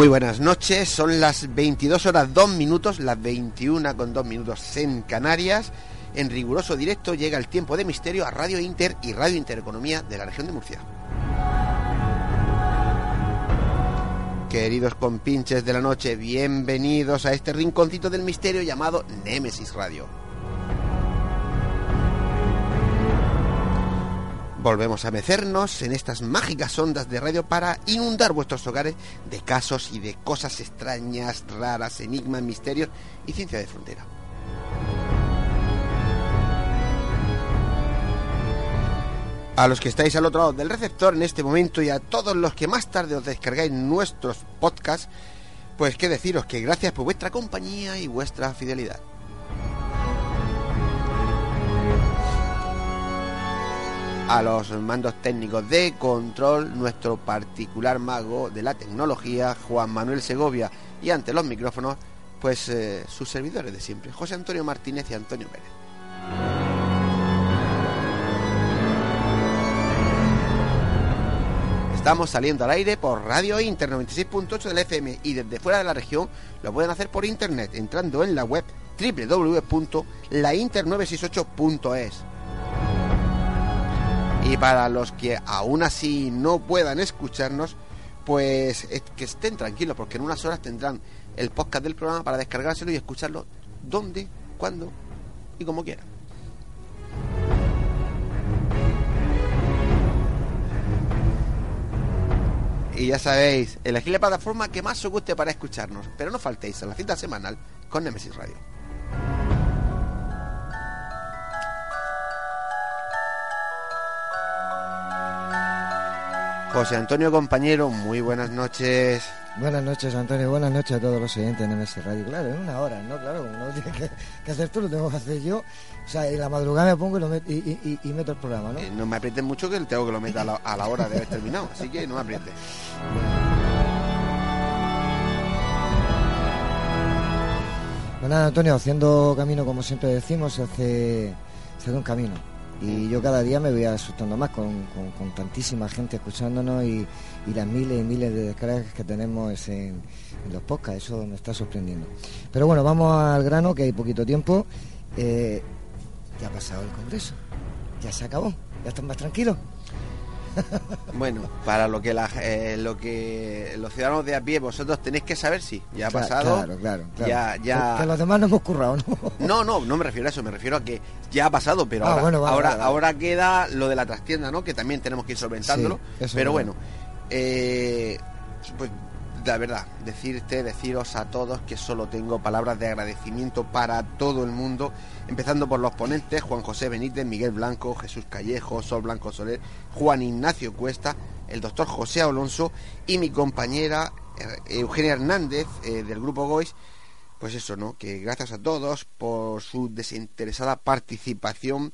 Muy buenas noches, son las 22 horas 2 minutos, las 21 con 2 minutos en Canarias. En riguroso directo llega el tiempo de misterio a Radio Inter y Radio Intereconomía de la región de Murcia. Queridos compinches de la noche, bienvenidos a este rinconcito del misterio llamado Némesis Radio. Volvemos a mecernos en estas mágicas ondas de radio para inundar vuestros hogares de casos y de cosas extrañas, raras, enigmas, misterios y ciencia de frontera. A los que estáis al otro lado del receptor en este momento y a todos los que más tarde os descargáis nuestros podcasts, pues qué deciros que gracias por vuestra compañía y vuestra fidelidad. A los mandos técnicos de control, nuestro particular mago de la tecnología, Juan Manuel Segovia, y ante los micrófonos, pues eh, sus servidores de siempre, José Antonio Martínez y Antonio Pérez. Estamos saliendo al aire por Radio Inter 96.8 del FM y desde fuera de la región lo pueden hacer por internet entrando en la web www.lainter968.es. Y para los que aún así no puedan escucharnos, pues que estén tranquilos, porque en unas horas tendrán el podcast del programa para descargárselo y escucharlo donde, cuando y como quieran. Y ya sabéis, elegir la plataforma que más os guste para escucharnos, pero no faltéis a la cita semanal con Nemesis Radio. José Antonio compañero, muy buenas noches. Buenas noches, Antonio. Buenas noches a todos los oyentes de MS Radio. Claro, en una hora, ¿no? Claro, no tiene que, que, hacer tú, lo tengo que hacer yo. O sea, en la madrugada me pongo y, lo met, y, y, y meto el programa, ¿no? Eh, no me aprietes mucho que tengo que lo meter a la, a la hora de haber terminado, así que no me aprietes. Bueno, Antonio, haciendo camino, como siempre decimos, se hace, se hace un camino. Y yo cada día me voy asustando más con, con, tantísima gente escuchándonos y, y, las miles y miles de descargas que tenemos en, en, los podcasts. Eso me está sorprendiendo. Pero bueno, vamos al grano, que hay poquito tiempo. Eh, ya ha pasado el Congreso. Ya se acabó. Ya están más tranquilos. Bueno, para lo que la, eh, lo que los ciudadanos de a pie vosotros tenéis que saber si ya ha pasado. Claro, claro, claro. Ya, ya... Que los demás no hemos currado, ¿no? No, no, no me refiero a eso, me refiero a que ya ha pasado, pero ah, ahora, bueno, vale, ahora, vale, vale. ahora queda lo de la trastienda, ¿no? Que también tenemos que ir solventándolo. Sí, pero bueno, eh, pues la verdad, decirte, deciros a todos que solo tengo palabras de agradecimiento para todo el mundo, empezando por los ponentes, Juan José Benítez, Miguel Blanco, Jesús Callejo, Sol Blanco Soler, Juan Ignacio Cuesta, el doctor José Alonso y mi compañera Eugenia Hernández eh, del grupo Gois, pues eso, ¿no? Que gracias a todos por su desinteresada participación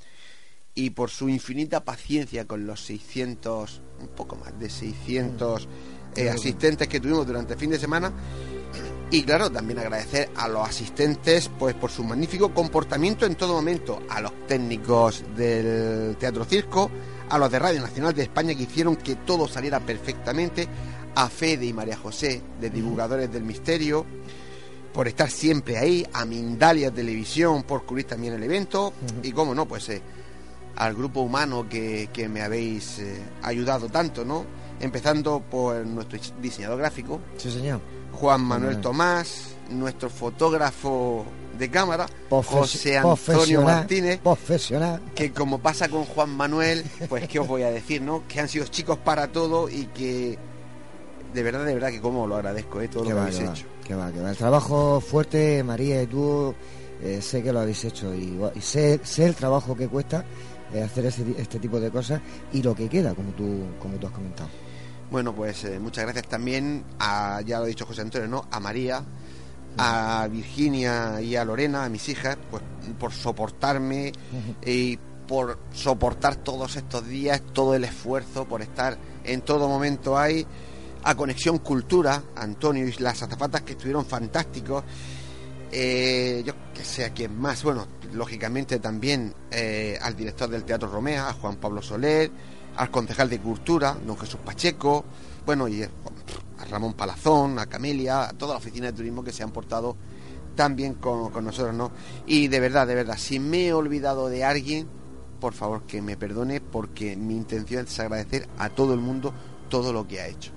y por su infinita paciencia con los 600, un poco más de 600 eh, asistentes que tuvimos durante el fin de semana. Y claro, también agradecer a los asistentes pues por su magnífico comportamiento en todo momento, a los técnicos del Teatro Circo, a los de Radio Nacional de España que hicieron que todo saliera perfectamente, a Fede y María José, de Divulgadores del Misterio, por estar siempre ahí, a Mindalia Televisión por cubrir también el evento, y como no, pues eh, al grupo humano que, me habéis eh, ayudado tanto, ¿no? Empezando por nuestro diseñador gráfico. Sí, señor. Juan Manuel Tomás, nuestro fotógrafo de cámara, José Antonio Martínez, profesional. que como pasa con Juan Manuel, pues qué os voy a decir, ¿no? Que han sido chicos para todo y que de verdad, de verdad que como lo agradezco, ¿eh? todo lo que habéis hecho. Que va, que va. El trabajo fuerte, María y tú, eh, sé que lo habéis hecho y, sé, sé el trabajo que cuesta eh, hacer este tipo de cosas y lo que queda, como tú, como tú has comentado. Bueno, pues eh, muchas gracias también a, ya lo ha dicho José Antonio, ¿no? A María, a Virginia y a Lorena, a mis hijas, pues por soportarme y por soportar todos estos días, todo el esfuerzo, por estar en todo momento ahí. A Conexión Cultura, Antonio y las azafatas que estuvieron fantásticos. Eh, yo que sé a quién más, bueno, lógicamente también eh, al director del Teatro Romea, a Juan Pablo Soler, al concejal de Cultura, don Jesús Pacheco, bueno, y eh, a Ramón Palazón, a Camelia, a toda la oficina de turismo que se han portado tan bien con, nosotros, ¿no? Y de verdad, de verdad, si me he olvidado de alguien, por favor que me perdone, porque mi intención es agradecer a todo el mundo todo lo que ha hecho.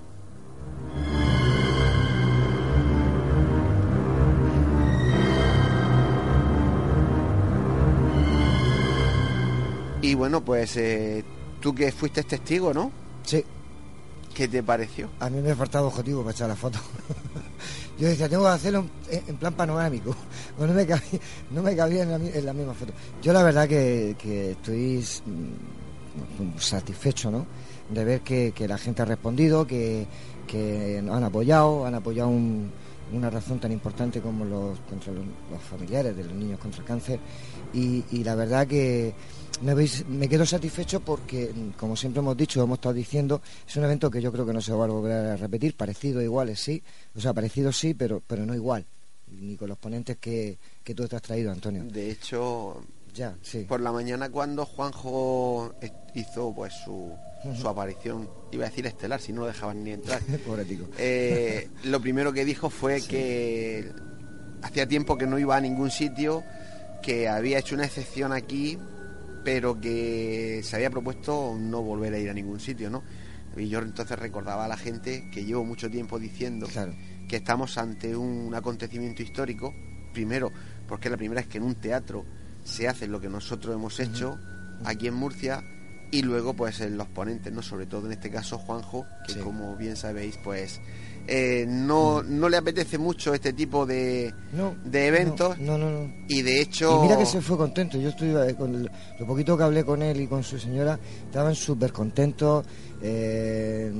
Y bueno, pues eh, tú que fuiste testigo, ¿no? Sí. ¿Qué te pareció? A mí me ha faltado objetivo para echar la foto. Yo decía, tengo que hacerlo en, plan panorámico. no me cabía, no me cabía en, la, misma foto. Yo la verdad que, estoy mm, satisfecho, ¿no? De ver que, la gente ha respondido, que, que han apoyado, han apoyado una razón tan importante como los contra los, familiares de los niños contra el cáncer. y la verdad que me, quedo satisfecho porque, como siempre hemos dicho, hemos estado diciendo, es un evento que yo creo que no se va a volver a repetir, parecido, igual, sí, o sea, parecido sí, pero, pero no igual, ni con los ponentes que, que tú te has traído, Antonio. De hecho, ya, sí. por la mañana cuando Juanjo hizo pues su, su aparición, iba a decir estelar, si no lo dejaban ni entrar. eh, lo primero que dijo fue que hacía tiempo que no iba a ningún sitio, que había hecho una excepción aquí pero que se había propuesto no volver a ir a ningún sitio, ¿no? Y yo entonces recordaba a la gente que llevo mucho tiempo diciendo que estamos ante un acontecimiento histórico, primero porque es la primera vez que en un teatro se hace lo que nosotros hemos hecho aquí en Murcia y luego pues en los ponentes, ¿no? Sobre todo en este caso Juanjo, que como bien sabéis pues eh, no, no le apetece mucho este tipo de, de eventos. No, no, no, Y de hecho. Y mira que se fue contento. Yo estoy eh, con lo poquito que hablé con él y con su señora, estaban súper contentos, eh,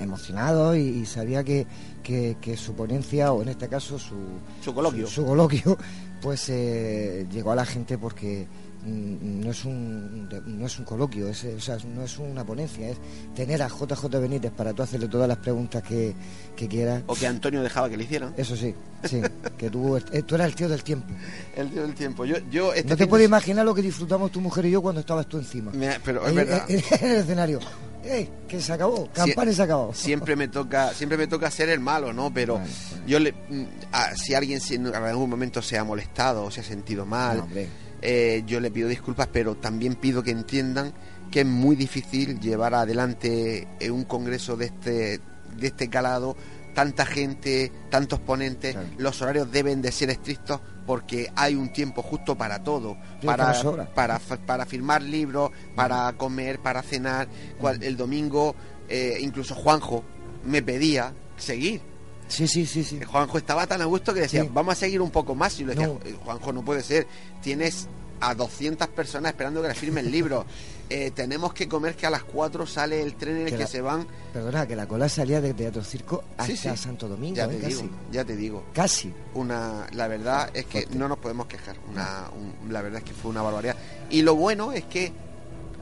emocionados y, sabía que, que, su ponencia, o en este caso su, su coloquio, su, coloquio pues llegó a la gente porque Mm, no es un no es un coloquio, es, o sea, no es una ponencia, es tener a JJ Benítez para tú hacerle todas las preguntas que, que quieras. O que Antonio dejaba que le hicieran. Eso sí, sí, que tú, eh, tú eras el tío del tiempo. El tío del tiempo. Yo, yo este no te puedes imaginar lo que disfrutamos tu mujer y yo cuando estabas tú encima. pero es verdad. En, el escenario. Que se acabó, campana se acabó. Siempre me toca, siempre me toca ser el malo, ¿no? Pero yo le, mm, si alguien en algún momento se ha molestado o se ha sentido mal, eh, yo le pido disculpas, pero también pido que entiendan que es muy difícil llevar adelante eh, un congreso de este, de este calado, tanta gente, tantos ponentes, los horarios deben de ser estrictos porque hay un tiempo justo para todo, para, para, para, firmar libros, para comer, para cenar. el domingo, eh, incluso Juanjo me pedía seguir. Sí, sí, sí, sí. Juanjo estaba tan a gusto que decía, vamos a seguir un poco más. Y le decía, Juanjo, no puede ser. Tienes a 200 personas esperando que le firme el libro. Eh, tenemos que comer que a las 4 sale el tren en el que, se van. Perdona, que la cola salía de Teatro Circo hasta Santo Domingo. Ya te ¿eh? digo, ya te digo. Casi. Una, la verdad es que no nos podemos quejar. Una, la verdad es que fue una barbaridad. Y lo bueno es que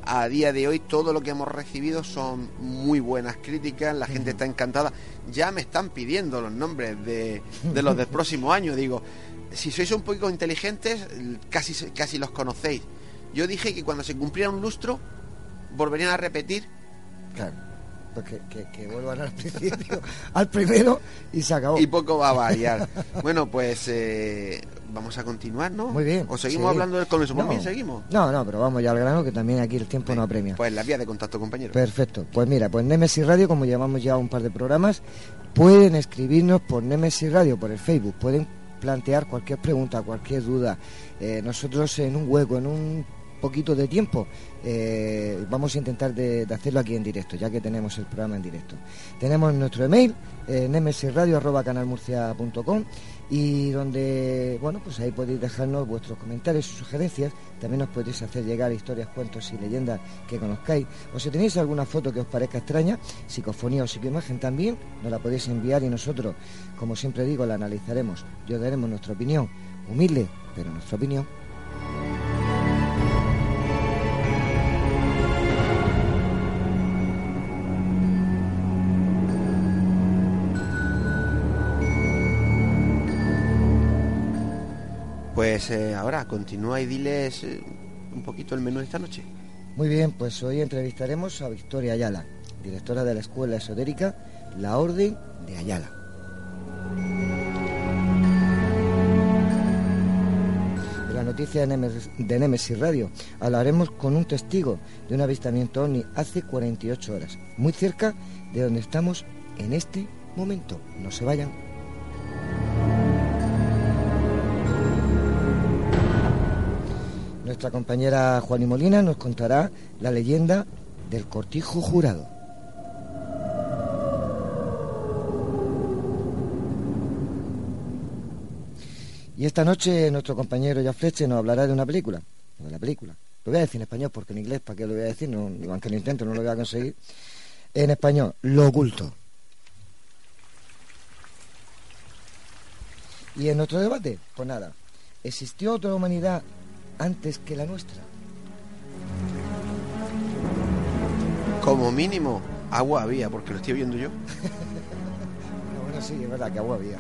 a día de hoy todo lo que hemos recibido son muy buenas críticas, la gente está encantada. Ya me están pidiendo los nombres de, de los del próximo año. Digo, si sois un poco inteligentes, casi, casi los conocéis. Yo dije que cuando se cumpliera un lustro, volverían a repetir. Claro. Pues que, vuelvan al principio, al primero y se acabó. Y poco va a variar. bueno, pues eh, vamos a continuar, ¿no? Muy bien. ¿O seguimos hablando del Congreso? Bien, seguimos. No, no, pero vamos ya al grano que también aquí el tiempo no apremia. Pues la vía de contacto, compañero. Perfecto. Pues mira, pues Nemesis Radio, como llevamos ya un par de programas, pueden escribirnos por Nemesis Radio, por el Facebook, pueden plantear cualquier pregunta, cualquier duda. Eh, nosotros en un hueco, en un poquito de tiempo, eh, vamos a intentar de, hacerlo aquí en directo, ya que tenemos el programa en directo. Tenemos nuestro email, eh, nemesisradio.canalmurcia.com y donde, bueno, pues ahí podéis dejarnos vuestros comentarios sugerencias. También nos podéis hacer llegar historias, cuentos y leyendas que conozcáis. O si tenéis alguna foto que os parezca extraña, psicofonía o psicoimagen también, nos la podéis enviar y nosotros, como siempre digo, la analizaremos y os daremos nuestra opinión, humilde, pero nuestra opinión. Pues eh, ahora continúa y diles eh, un poquito el menú de esta noche. Muy bien, pues hoy entrevistaremos a Victoria Ayala, directora de la Escuela Esotérica La Orden de Ayala. En la noticia de Nemesis, Radio hablaremos con un testigo de un avistamiento OVNI hace 48 horas, muy cerca de donde estamos en este momento. No se vayan. Nuestra compañera Juan y Molina nos contará la leyenda del cortijo jurado. Y esta noche nuestro compañero Jafleche nos hablará de una película, de la película. Lo voy a decir en español porque en inglés, ¿para qué lo voy a decir? No, aunque lo intento, no lo voy a conseguir. En español, lo oculto. Y en nuestro debate, pues nada, ¿existió otra humanidad antes que la nuestra. Como mínimo, agua había, porque lo estoy viendo yo. bueno, sí, es verdad que agua había.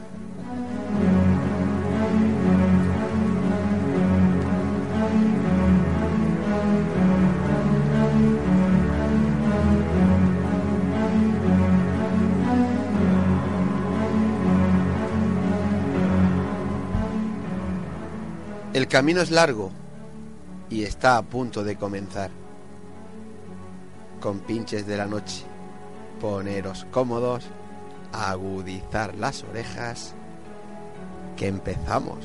El camino es largo, y está a punto de comenzar. Con pinches de la noche, poneros cómodos, agudizar las orejas, que empezamos.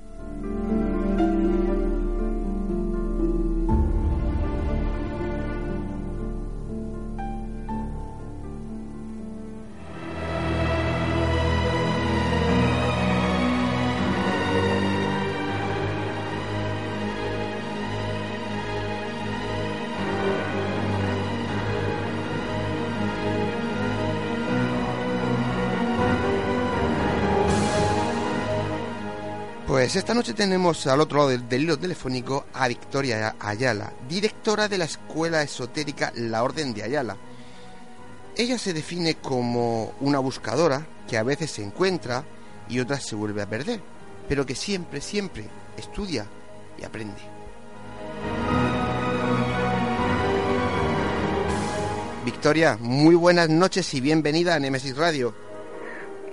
Pues esta noche tenemos al otro lado del, hilo telefónico a Victoria Ayala, directora de la escuela esotérica La Orden de Ayala. Ella se define como una buscadora que a veces se encuentra y otras se vuelve a perder, pero que siempre, siempre estudia y aprende. Victoria, muy buenas noches y bienvenida a Nemesis Radio.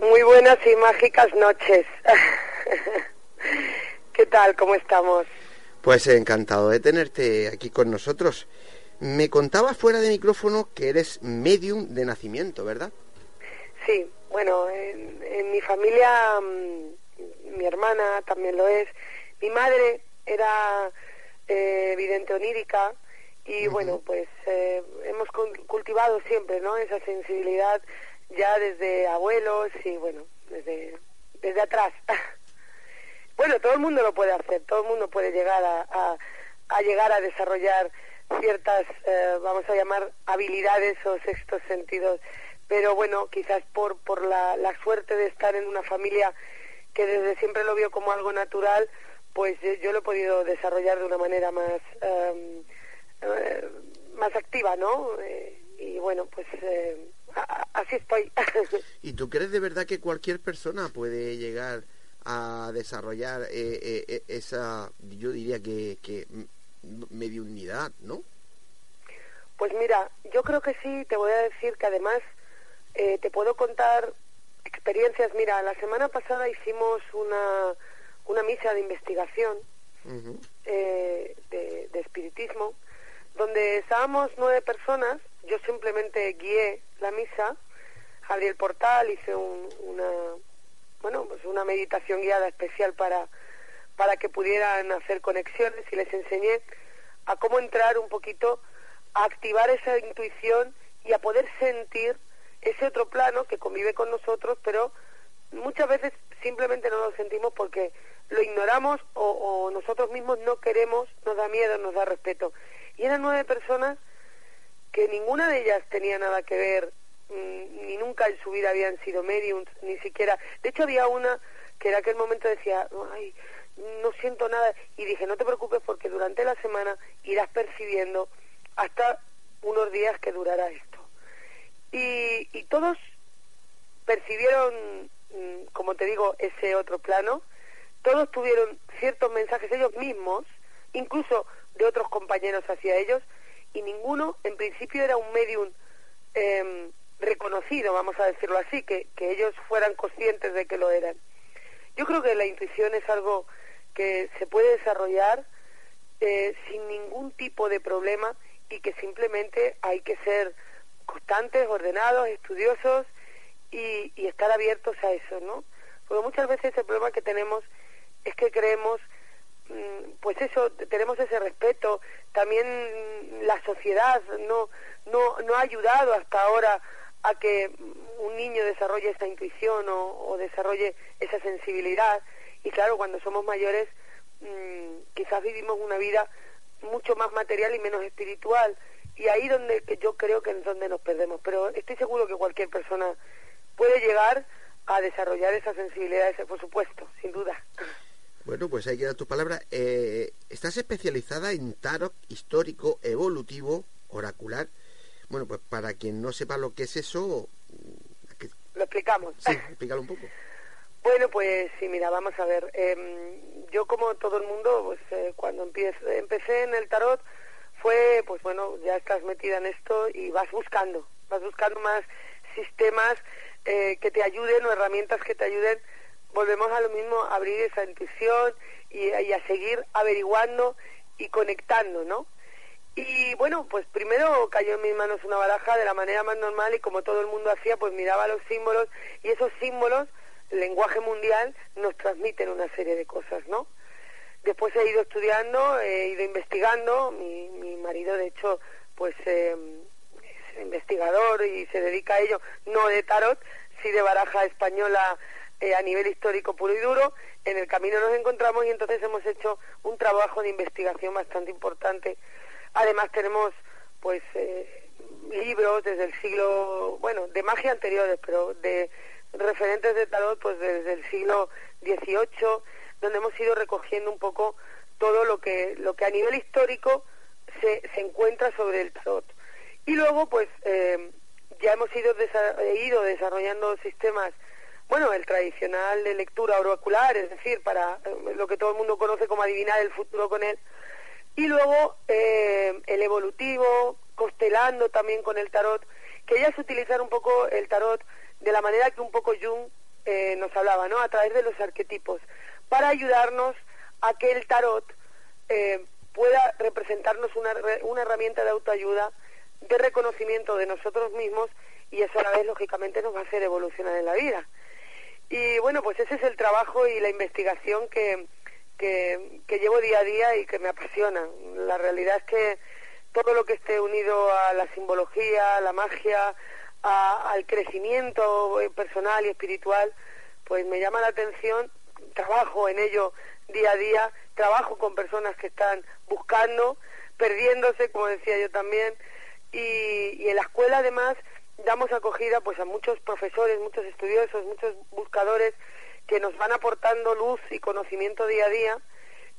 Muy buenas y mágicas noches. ¿Qué tal? ¿Cómo estamos? Pues encantado de tenerte aquí con nosotros. Me contabas fuera de micrófono que eres medium de nacimiento, ¿verdad? Sí, bueno, en, mi familia, mm, mi hermana también lo es. Mi madre era eh, vidente onírica y bueno, pues eh, hemos cultivado siempre, ¿no? Esa sensibilidad ya desde abuelos y bueno, desde, desde atrás. bueno, todo el mundo lo puede hacer, todo el mundo puede llegar a, a, llegar a desarrollar ciertas, eh, vamos a llamar, habilidades o sextos sentidos. Pero bueno, quizás por, por la, la suerte de estar en una familia que desde siempre lo vio como algo natural, pues yo, lo he podido desarrollar de una manera más, em, eh, más activa, ¿no? Eh, y bueno, pues así estoy. ¿Y tú crees de verdad que cualquier persona puede llegar a desarrollar eh, eh, eh, esa, yo diría que, que mediunidad, ¿no? Pues mira, yo creo que sí, te voy a decir que además te puedo contar experiencias. Mira, la semana pasada hicimos una, una misa de investigación de, de espiritismo, donde estábamos nueve personas, yo simplemente guié la misa, abrí el portal, hice una, bueno, pues una meditación guiada especial para, para que pudieran hacer conexiones y les enseñé a cómo entrar un poquito a activar esa intuición y a poder sentir ese otro plano que convive con nosotros, pero muchas veces simplemente no lo sentimos porque lo ignoramos o, o nosotros mismos no queremos, nos da miedo, nos da respeto. Y eran nueve personas que ninguna de ellas tenía nada que ver ni nunca en su vida habían sido mediums, ni siquiera. De hecho, había una que en aquel momento decía, ay, no siento nada. Y dije, no te preocupes porque durante la semana irás percibiendo hasta unos días que durará esto. Y, y todos percibieron, mm, como te digo, ese otro plano. Todos tuvieron ciertos mensajes ellos mismos, incluso de otros compañeros hacia ellos, y ninguno, en principio, era un medium eh, reconocido, vamos a decirlo así, que, que ellos fueran conscientes de que lo eran. Yo creo que la intuición es algo que se puede desarrollar eh, sin ningún tipo de problema y que simplemente hay que ser constantes, ordenados, estudiosos y, y estar abiertos a eso, ¿no? Porque muchas veces el problema que tenemos es que creemos mm, pues eso tenemos ese respeto también la sociedad no no no ha ayudado hasta ahora a que un niño desarrolle esa intuición o, desarrolle esa sensibilidad. Y claro, cuando somos mayores, mm, quizás vivimos una vida mucho más material y menos espiritual. Y ahí donde yo creo que es donde nos perdemos. Pero estoy seguro que cualquier persona puede llegar a desarrollar esa sensibilidad, ese, por supuesto, sin duda. Bueno, pues ahí queda tu palabra. Eh, estás especializada en tarot histórico, evolutivo, oracular bueno, pues para quien no sepa lo que es eso... Lo explicamos. Sí, explícalo un poco. Bueno, pues sí, mira, vamos a ver. Em, yo como todo el mundo, pues eh, cuando empecé, empecé en el tarot fue, pues bueno, ya estás metida en esto y vas buscando, vas buscando más sistemas eh, que te ayuden o herramientas que te ayuden. Volvemos a lo mismo, a abrir esa intuición y, y a seguir averiguando y conectando, ¿no? Y bueno, pues primero cayó en mis manos una baraja de la manera más normal y como todo el mundo hacía, pues miraba los símbolos y esos símbolos, lenguaje mundial, nos transmiten una serie de cosas, ¿no? Después he ido estudiando, he ido investigando, mi, mi marido de hecho pues eh, es investigador y se dedica a ello, no de tarot, sí de baraja española eh, a nivel histórico puro y duro. En el camino nos encontramos y entonces hemos hecho un trabajo de investigación bastante importante Además tenemos pues eh, libros desde el siglo, bueno, de magia anteriores, pero de referentes de tarot pues desde el siglo XVIII, donde hemos ido recogiendo un poco todo lo que, lo que a nivel histórico se, se encuentra sobre el tarot. Y luego pues eh, ya hemos ido, ido desarrollando sistemas bueno, el tradicional de lectura oracular, es decir, para eh, lo que todo el mundo conoce como adivinar el futuro con él, y luego eh, el evolutivo, costelando también con el tarot. Querías utilizar un poco el tarot de la manera que un poco Jung eh, nos hablaba, ¿no? A través de los arquetipos, para ayudarnos a que el tarot eh, pueda representarnos una, una herramienta de autoayuda, de reconocimiento de nosotros mismos y eso a la vez lógicamente nos va a hacer evolucionar en la vida. Y bueno, pues ese es el trabajo y la investigación que, que, llevo día a día y que me apasiona. La realidad es que todo lo que esté unido a la simbología, a la magia, al crecimiento personal y espiritual, pues me llama la atención, trabajo en ello día a día, trabajo con personas que están buscando, perdiéndose, como decía yo también, y, y en la escuela además damos acogida pues a muchos profesores, muchos estudiosos, muchos buscadores que nos van aportando luz y conocimiento día a día.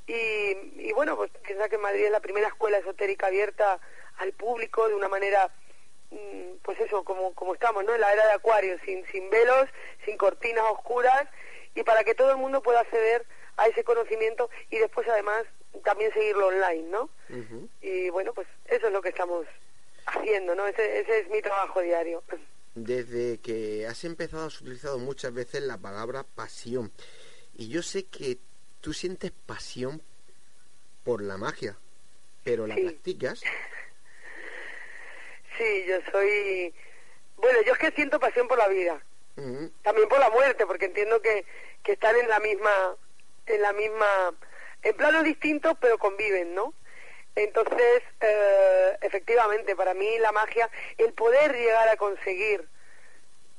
Y, bueno, pues piensa que Madrid es la primera escuela esotérica abierta al público de una manera, mm, pues eso, como, como estamos, ¿no? En la era de Acuario, sin, sin velos, sin cortinas oscuras, y para que todo el mundo pueda acceder a ese conocimiento y después además también seguirlo online, ¿no? Y bueno, pues eso es lo que estamos haciendo, ¿no? Ese, ese es mi trabajo diario. Desde que has empezado has utilizado muchas veces la palabra pasión. Y yo sé que tú sientes pasión por la magia, pero la practicas. Sí, yo soy... Bueno, yo es que siento pasión por la vida. También por la muerte, porque entiendo que, que están en la misma... En la misma... En planos distintos, pero conviven, ¿no? Entonces, eh, efectivamente, para mí la magia, el poder llegar a conseguir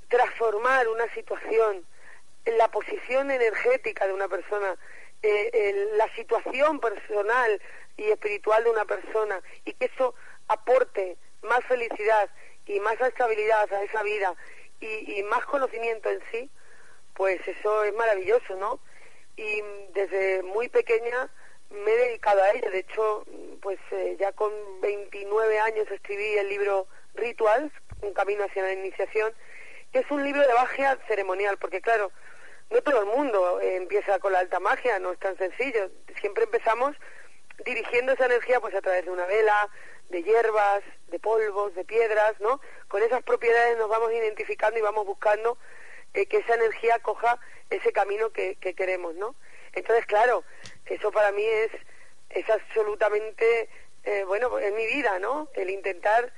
transformar una situación, la posición energética de una persona, eh, la situación personal y espiritual de una persona, y que eso aporte más felicidad y más estabilidad a esa vida y más conocimiento en sí, pues eso es maravilloso, ¿no? Y desde muy pequeña me he dedicado a ello. De hecho, pues eh, ya con 29 años escribí el libro Rituals, Un camino hacia la iniciación, que es un libro de magia ceremonial, porque claro, no todo el mundo eh, empieza con la alta magia, no es tan sencillo. Siempre empezamos dirigiendo esa energía pues a través de una vela, de hierbas, de polvos, de piedras, ¿no? Con esas propiedades nos vamos identificando y vamos buscando eh, que esa energía coja ese camino que, que queremos, ¿no? Entonces, claro, eso para mí es, es absolutamente, eh, bueno, es mi vida, ¿no? El intentar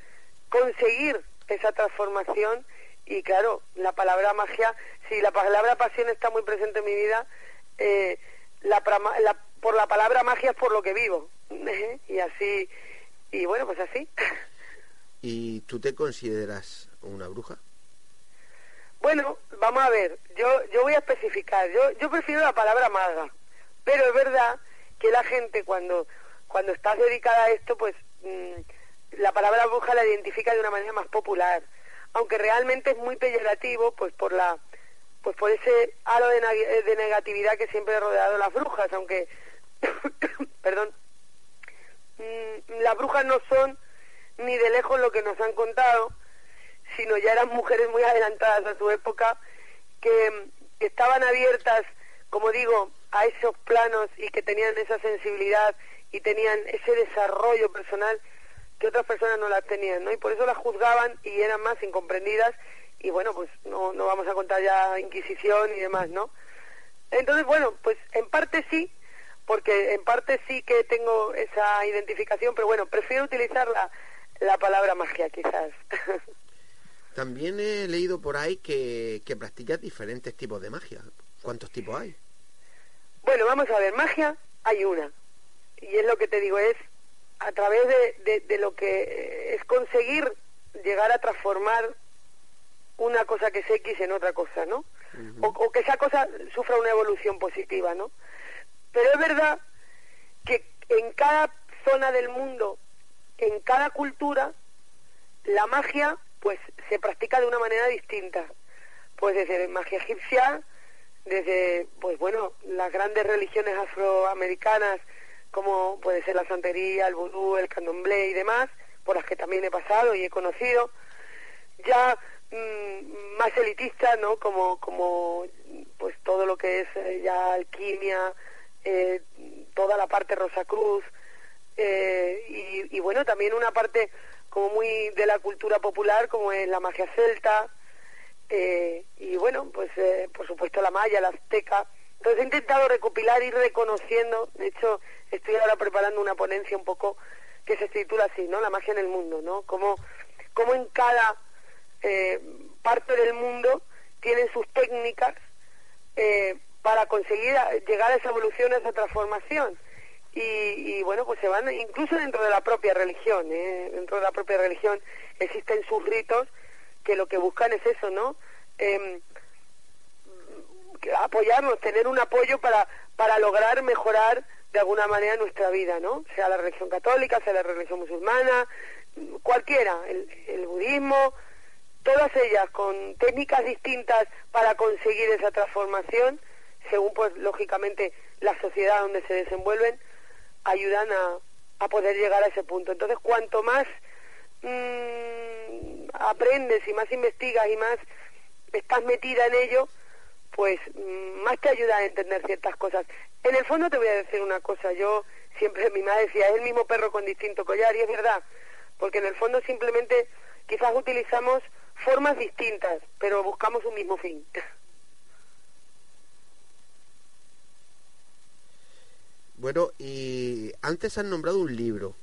conseguir esa transformación y claro, la palabra magia, si la palabra pasión está muy presente en mi vida, eh, la, la, por la palabra magia es por lo que vivo. y así, y bueno, pues así. ¿Y tú te consideras una bruja? Bueno, vamos a ver, yo, yo voy a especificar, yo, yo prefiero la palabra maga, pero es verdad que la gente cuando, cuando estás dedicada a esto, pues mm, la palabra bruja la identifica de una manera más popular, aunque realmente es muy peyorativo, pues por la pues por ese halo de, de negatividad que siempre ha rodeado las brujas, aunque, perdón, mm, las brujas no son ni de lejos lo que nos han contado, sino ya eran mujeres muy adelantadas a su época que, estaban abiertas, como digo, a esos planos y que tenían esa sensibilidad y tenían ese desarrollo personal que otras personas no las tenían, ¿no? Y por eso las juzgaban y eran más incomprendidas y bueno, pues no, no vamos a contar ya Inquisición y demás, ¿no? Entonces, bueno, pues en parte sí, porque en parte sí que tengo esa identificación, pero bueno, prefiero utilizar la, la palabra magia quizás. También he leído por ahí que, que practicas diferentes tipos de magia. ¿Cuántos tipos hay? Bueno, vamos a ver, magia hay una. Y es lo que te digo, es a través de, de, lo que es conseguir llegar a transformar una cosa que es X en otra cosa, ¿no? o, o, que esa cosa sufra una evolución positiva, ¿no? Pero es verdad que en cada zona del mundo, en cada cultura, la magia pues se practica de una manera distinta. Pues desde magia egipcia, desde, pues bueno, las grandes religiones afroamericanas, como puede ser la santería, el vudú, el candomblé y demás, por las que también he pasado y he conocido, ya mm, más elitistas, ¿no? Como, como, pues todo lo que es eh, ya alquimia, eh, toda la parte Rosacruz, eh, y, y bueno, también una parte como muy de la cultura popular, como es la magia celta, eh, y bueno, pues eh, por supuesto la maya, la azteca, Entonces he intentado recopilar, ir reconociendo, de hecho estoy ahora preparando una ponencia un poco que se titula así, ¿no? La magia en el mundo, ¿no? Como, como en cada eh, parte del mundo tienen sus técnicas eh, para conseguir llegar a esa evolución, a esa transformación. Y, bueno, pues se van, incluso dentro de la propia religión, ¿eh? dentro de la propia religión existen sus ritos que lo que buscan es eso, ¿no? Eh, apoyarnos, tener un apoyo para, para lograr mejorar de alguna manera nuestra vida, ¿no? Sea la religión católica, sea la religión musulmana, cualquiera, el, el budismo, todas ellas con técnicas distintas para conseguir esa transformación, según pues lógicamente la sociedad donde se desenvuelven, ayudan a, a poder llegar a ese punto. Entonces, cuanto más mmm, aprendes y más investigas y más estás metida en ello, pues mm, más te ayuda a entender ciertas cosas. En el fondo te voy a decir una cosa, yo siempre mi madre decía, es el mismo perro con distinto collar, y es verdad, porque en el fondo simplemente quizás utilizamos formas distintas, pero buscamos un mismo fin. Bueno, y antes han nombrado un libro.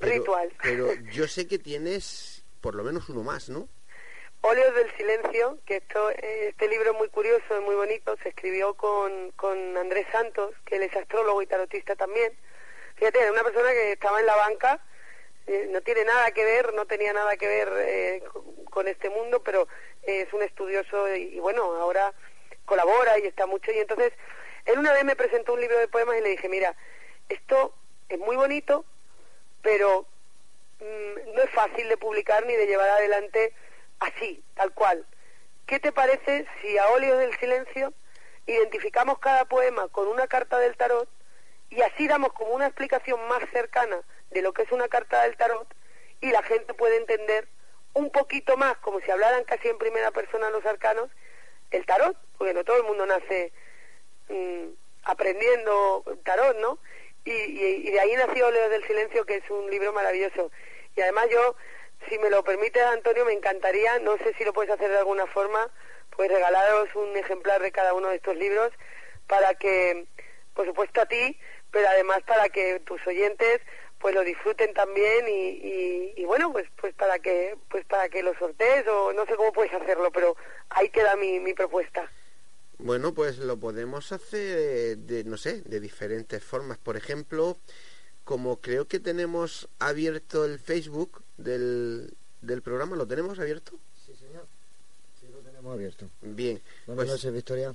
Ritual. Pero yo sé que tienes por lo menos uno más, ¿no? Óleos del Silencio, que esto, este libro es muy curioso, es muy bonito, se escribió con, con Andrés Santos, que él es astrólogo y tarotista también. Fíjate, una persona que estaba en la banca, eh, no tiene nada que ver, no tenía nada que ver eh, con, este mundo, pero es un estudioso y, bueno, ahora colabora y está mucho. Y entonces, él una vez me presentó un libro de poemas y le dije, mira, esto es muy bonito, pero mm, no es fácil de publicar ni de llevar adelante así, tal cual. ¿Qué te parece si a óleo del silencio identificamos cada poema con una carta del tarot y así damos como una explicación más cercana de lo que es una carta del tarot y la gente puede entender un poquito más, como si hablaran casi en primera persona los arcanos, el tarot, porque no todo el mundo nace mm, aprendiendo tarot, ¿no? Y, y, de ahí nació Óleo del Silencio, que es un libro maravilloso. Y además yo si me lo permite Antonio, me encantaría, no sé si lo puedes hacer de alguna forma, pues regalaros un ejemplar de cada uno de estos libros para que, por supuesto a ti, pero además para que tus oyentes pues lo disfruten también y, y, bueno pues pues para que pues para que lo sortees o no sé cómo puedes hacerlo pero ahí queda mi, mi propuesta bueno pues lo podemos hacer de no sé de diferentes formas por ejemplo como creo que tenemos abierto el Facebook del, del programa, ¿lo tenemos abierto? Sí, señor. Sí, lo tenemos abierto. Bien. Buenas pues, Victoria.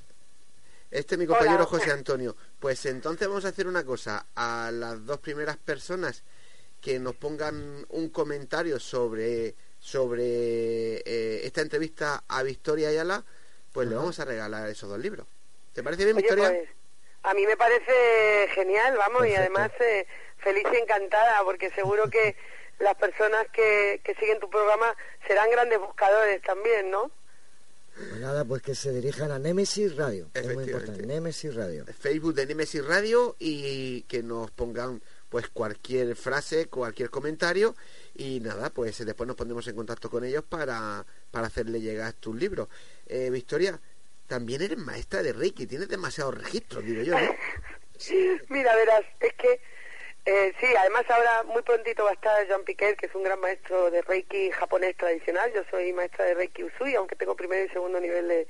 Este es mi compañero José Antonio. Pues entonces vamos a hacer una cosa. A las dos primeras personas que nos pongan un comentario sobre, sobre eh, esta entrevista a Victoria Ayala, pues le vamos a regalar esos dos libros. ¿Te parece bien, Victoria? Pues, a mí me parece genial, vamos, y además eh, feliz y encantada, porque seguro que las personas que, que siguen tu programa serán grandes buscadores también, ¿no? Pues nada, pues que se dirijan a Nemesis Radio. Es muy importante. Nemesis Radio. Facebook de Nemesis Radio y que nos pongan pues cualquier frase, cualquier comentario y nada, pues después nos pondremos en contacto con ellos para, para hacerle llegar tus libros. Eh, Victoria, también eres maestra de Reiki, tienes demasiados registros, digo yo, ¿no? Mira, verás, es que eh, sí, además ahora muy prontito va a estar Jean Piquet, que es un gran maestro de Reiki japonés tradicional. Yo soy maestra de Reiki Usui, aunque tengo primer y segundo nivel de,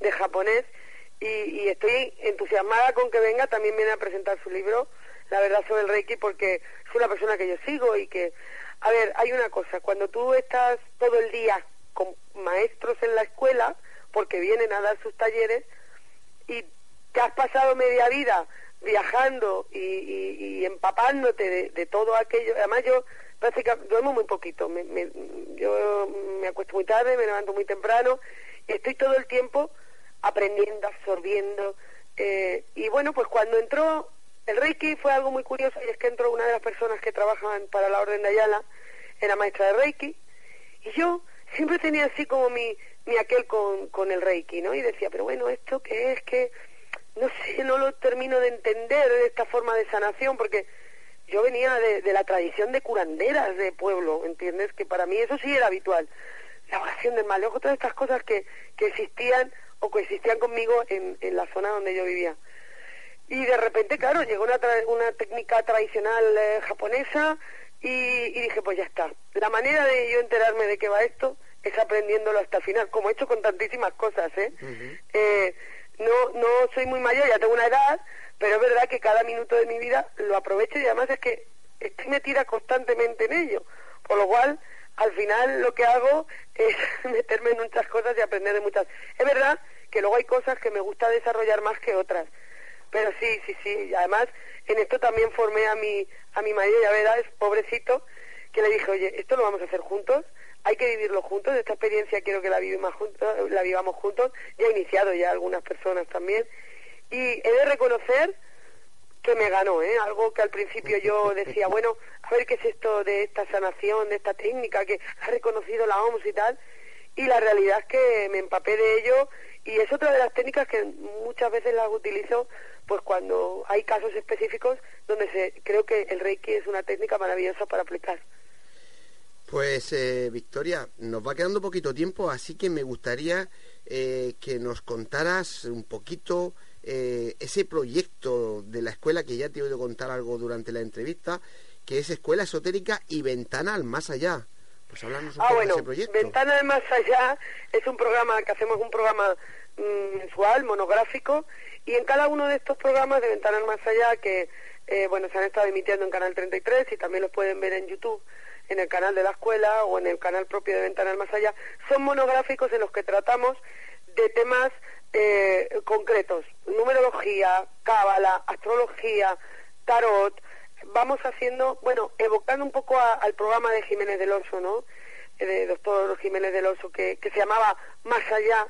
de japonés. Y, y, estoy entusiasmada con que venga, también viene a presentar su libro, La verdad sobre el Reiki, porque es una persona que yo sigo y que, a ver, hay una cosa, cuando tú estás todo el día con maestros en la escuela, porque vienen a dar sus talleres, y te has pasado media vida viajando y, y, empapándote de, todo aquello. Además, yo prácticamente duermo muy poquito. Me, yo me acuesto muy tarde, me levanto muy temprano y estoy todo el tiempo aprendiendo, absorbiendo. Eh, y bueno, pues cuando entró el Reiki fue algo muy curioso y es que entró una de las personas que trabajan para la Orden de Ayala, era maestra de Reiki, y yo siempre tenía así como mi, mi aquel con, con el Reiki, ¿no? Y decía, pero bueno, ¿esto qué es? que no sé, no lo termino de entender de esta forma de sanación, porque yo venía de, la tradición de curanderas de pueblo, ¿entiendes? Que para mí eso sí era habitual. La oración del malejo, todas estas cosas que, que existían o coexistían conmigo en, en la zona donde yo vivía. Y de repente, claro, llegó una, una técnica tradicional eh, japonesa y, dije, pues ya está. La manera de yo enterarme de qué va esto es aprendiéndolo hasta el final, como he hecho con tantísimas cosas, ¿eh? eh no, no soy muy mayor, ya tengo una edad, pero es verdad que cada minuto de mi vida lo aprovecho y además es que estoy metida constantemente en ello. Por lo cual, al final lo que hago es meterme en muchas cosas y aprender de muchas. Es verdad que luego hay cosas que me gusta desarrollar más que otras. Pero sí, sí, sí. Además, en esto también formé a mi, a mi marido, ya verás, pobrecito, que le dije, oye, esto lo vamos a hacer juntos, hay que vivirlo juntos, esta experiencia quiero que la, vivamos juntos, la vivamos juntos, ya he iniciado ya algunas personas también, y he de reconocer que me ganó, ¿eh? algo que al principio yo decía, bueno, a ver qué es esto de esta sanación, de esta técnica que ha reconocido la OMS y tal, y la realidad es que me empapé de ello y es otra de las técnicas que muchas veces las utilizo pues cuando hay casos específicos donde se, creo que el Reiki es una técnica maravillosa para aplicar. Pues eh, Victoria, nos va quedando poquito tiempo, así que me gustaría eh, que nos contaras un poquito eh, ese proyecto de la escuela que ya te he oído contar algo durante la entrevista, que es Escuela Esotérica y Ventana al Más Allá. Pues un ah, bueno, Ventana al Más Allá es un programa que hacemos un programa mm, mensual, monográfico, y en cada uno de estos programas de Ventana Más Allá, que eh, bueno, se han estado emitiendo en Canal 33 y también los pueden ver en YouTube, en el canal de la escuela o en el canal propio de Ventana al Más Allá, son monográficos en los que tratamos de temas eh, concretos, numerología, cábala, astrología, tarot, vamos haciendo, bueno, evocando un poco al programa de Jiménez del Oso, ¿no? Eh, de doctor Jiménez del Oso, que, que se llamaba Más Allá,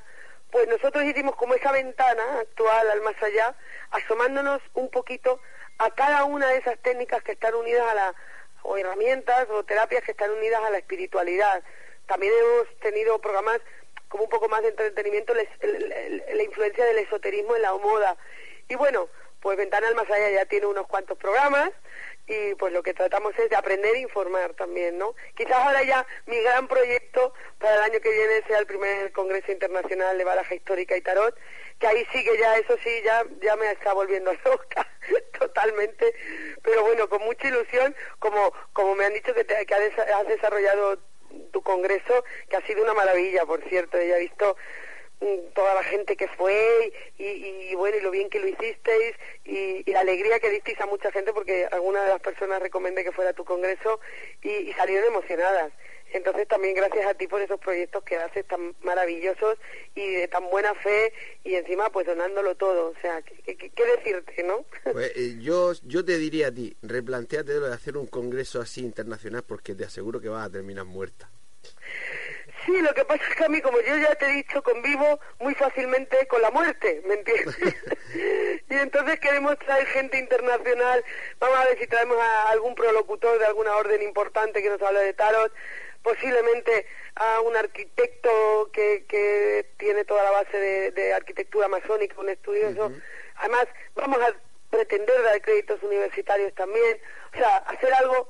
pues nosotros hicimos como esa ventana actual al más allá, asomándonos un poquito a cada una de esas técnicas que están unidas a la, o herramientas o terapias que están unidas a la espiritualidad. También hemos tenido programas como un poco más de entretenimiento, la influencia del esoterismo en la moda. Y bueno, pues Ventana al Más Allá ya tiene unos cuantos programas y pues lo que tratamos es de aprender e informar también, ¿no? Quizás ahora ya mi gran proyecto para el año que viene sea el primer Congreso Internacional de Baraja Histórica y Tarot, que ahí sí que ya, eso sí, ya, ya me está volviendo loca totalmente, pero bueno, con mucha ilusión, como, como me han dicho que, que has desarrollado tu congreso, que ha sido una maravilla, por cierto, ya he visto toda la gente que fue y, bueno, y lo bien que lo hicisteis y, la alegría que disteis a mucha gente porque alguna de las personas recomendé que fuera tu congreso y, salieron emocionadas. Entonces también gracias a ti por esos proyectos que haces tan maravillosos y de tan buena fe y encima pues donándolo todo. O sea, ¿qué, decirte, no? Pues eh, yo, yo te diría a ti, replanteate lo de hacer un congreso así internacional porque te aseguro que vas a terminar muerta. Sí, lo que pasa es que a mí, como yo ya te he dicho, convivo muy fácilmente con la muerte, ¿me entiendes? y entonces queremos traer gente internacional, vamos a ver si traemos a algún prolocutor de alguna orden importante que nos hable de tarot, posiblemente a un arquitecto que, que tiene toda la base de, arquitectura masónica, un estudioso. Además, vamos a pretender dar créditos universitarios también, o sea, hacer algo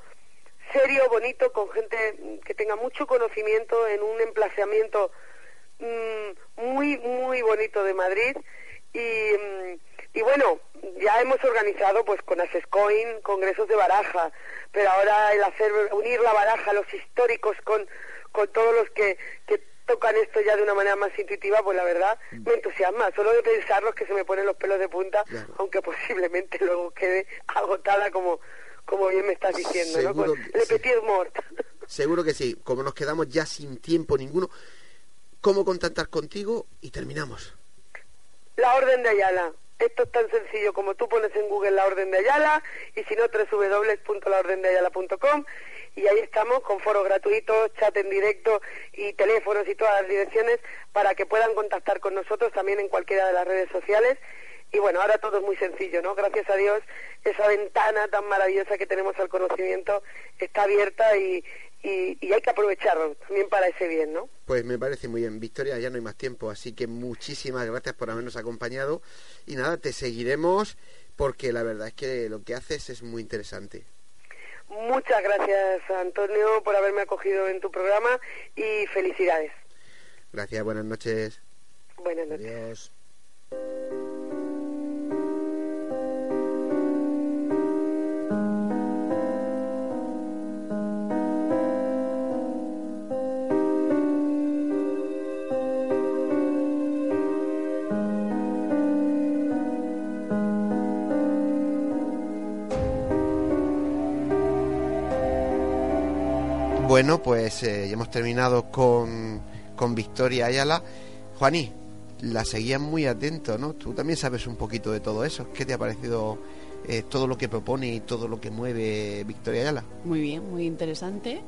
serio, bonito, con gente que tenga mucho conocimiento en un emplazamiento mm, muy, muy bonito de Madrid. Y, mm, y bueno, ya hemos organizado pues con Asescoin congresos de baraja, pero ahora el hacer, unir la baraja, los históricos con, con todos los que, que tocan esto ya de una manera más intuitiva, pues la verdad mm. me entusiasma. Solo de pensarlos que se me ponen los pelos de punta, aunque posiblemente luego quede agotada como, como bien me estás diciendo, seguro ¿no? Que, petit mort. Seguro que sí. Como nos quedamos ya sin tiempo ninguno, ¿cómo contactar contigo? Y terminamos. La Orden de Ayala. Esto es tan sencillo como tú pones en Google la Orden de Ayala y si no, www.laordendeayala.com y ahí estamos con foros gratuitos, chat en directo y teléfonos y todas las direcciones para que puedan contactar con nosotros también en cualquiera de las redes sociales y bueno, ahora todo es muy sencillo, ¿no? Gracias a Dios, esa ventana tan maravillosa que tenemos al conocimiento está abierta y, y, hay que aprovecharlo también para ese bien, ¿no? Pues me parece muy bien. Victoria, ya no hay más tiempo, así que muchísimas gracias por habernos acompañado. Y nada, te seguiremos porque la verdad es que lo que haces es muy interesante. Muchas gracias, Antonio, por haberme acogido en tu programa y felicidades. Gracias, buenas noches. Buenas noches. Bueno, pues eh, hemos terminado con, con Victoria Ayala. Juaní, la seguían muy atento, ¿no? Tú también sabes un poquito de todo eso. ¿Qué te ha parecido eh, todo lo que propone y todo lo que mueve Victoria Ayala? Muy bien, muy interesante.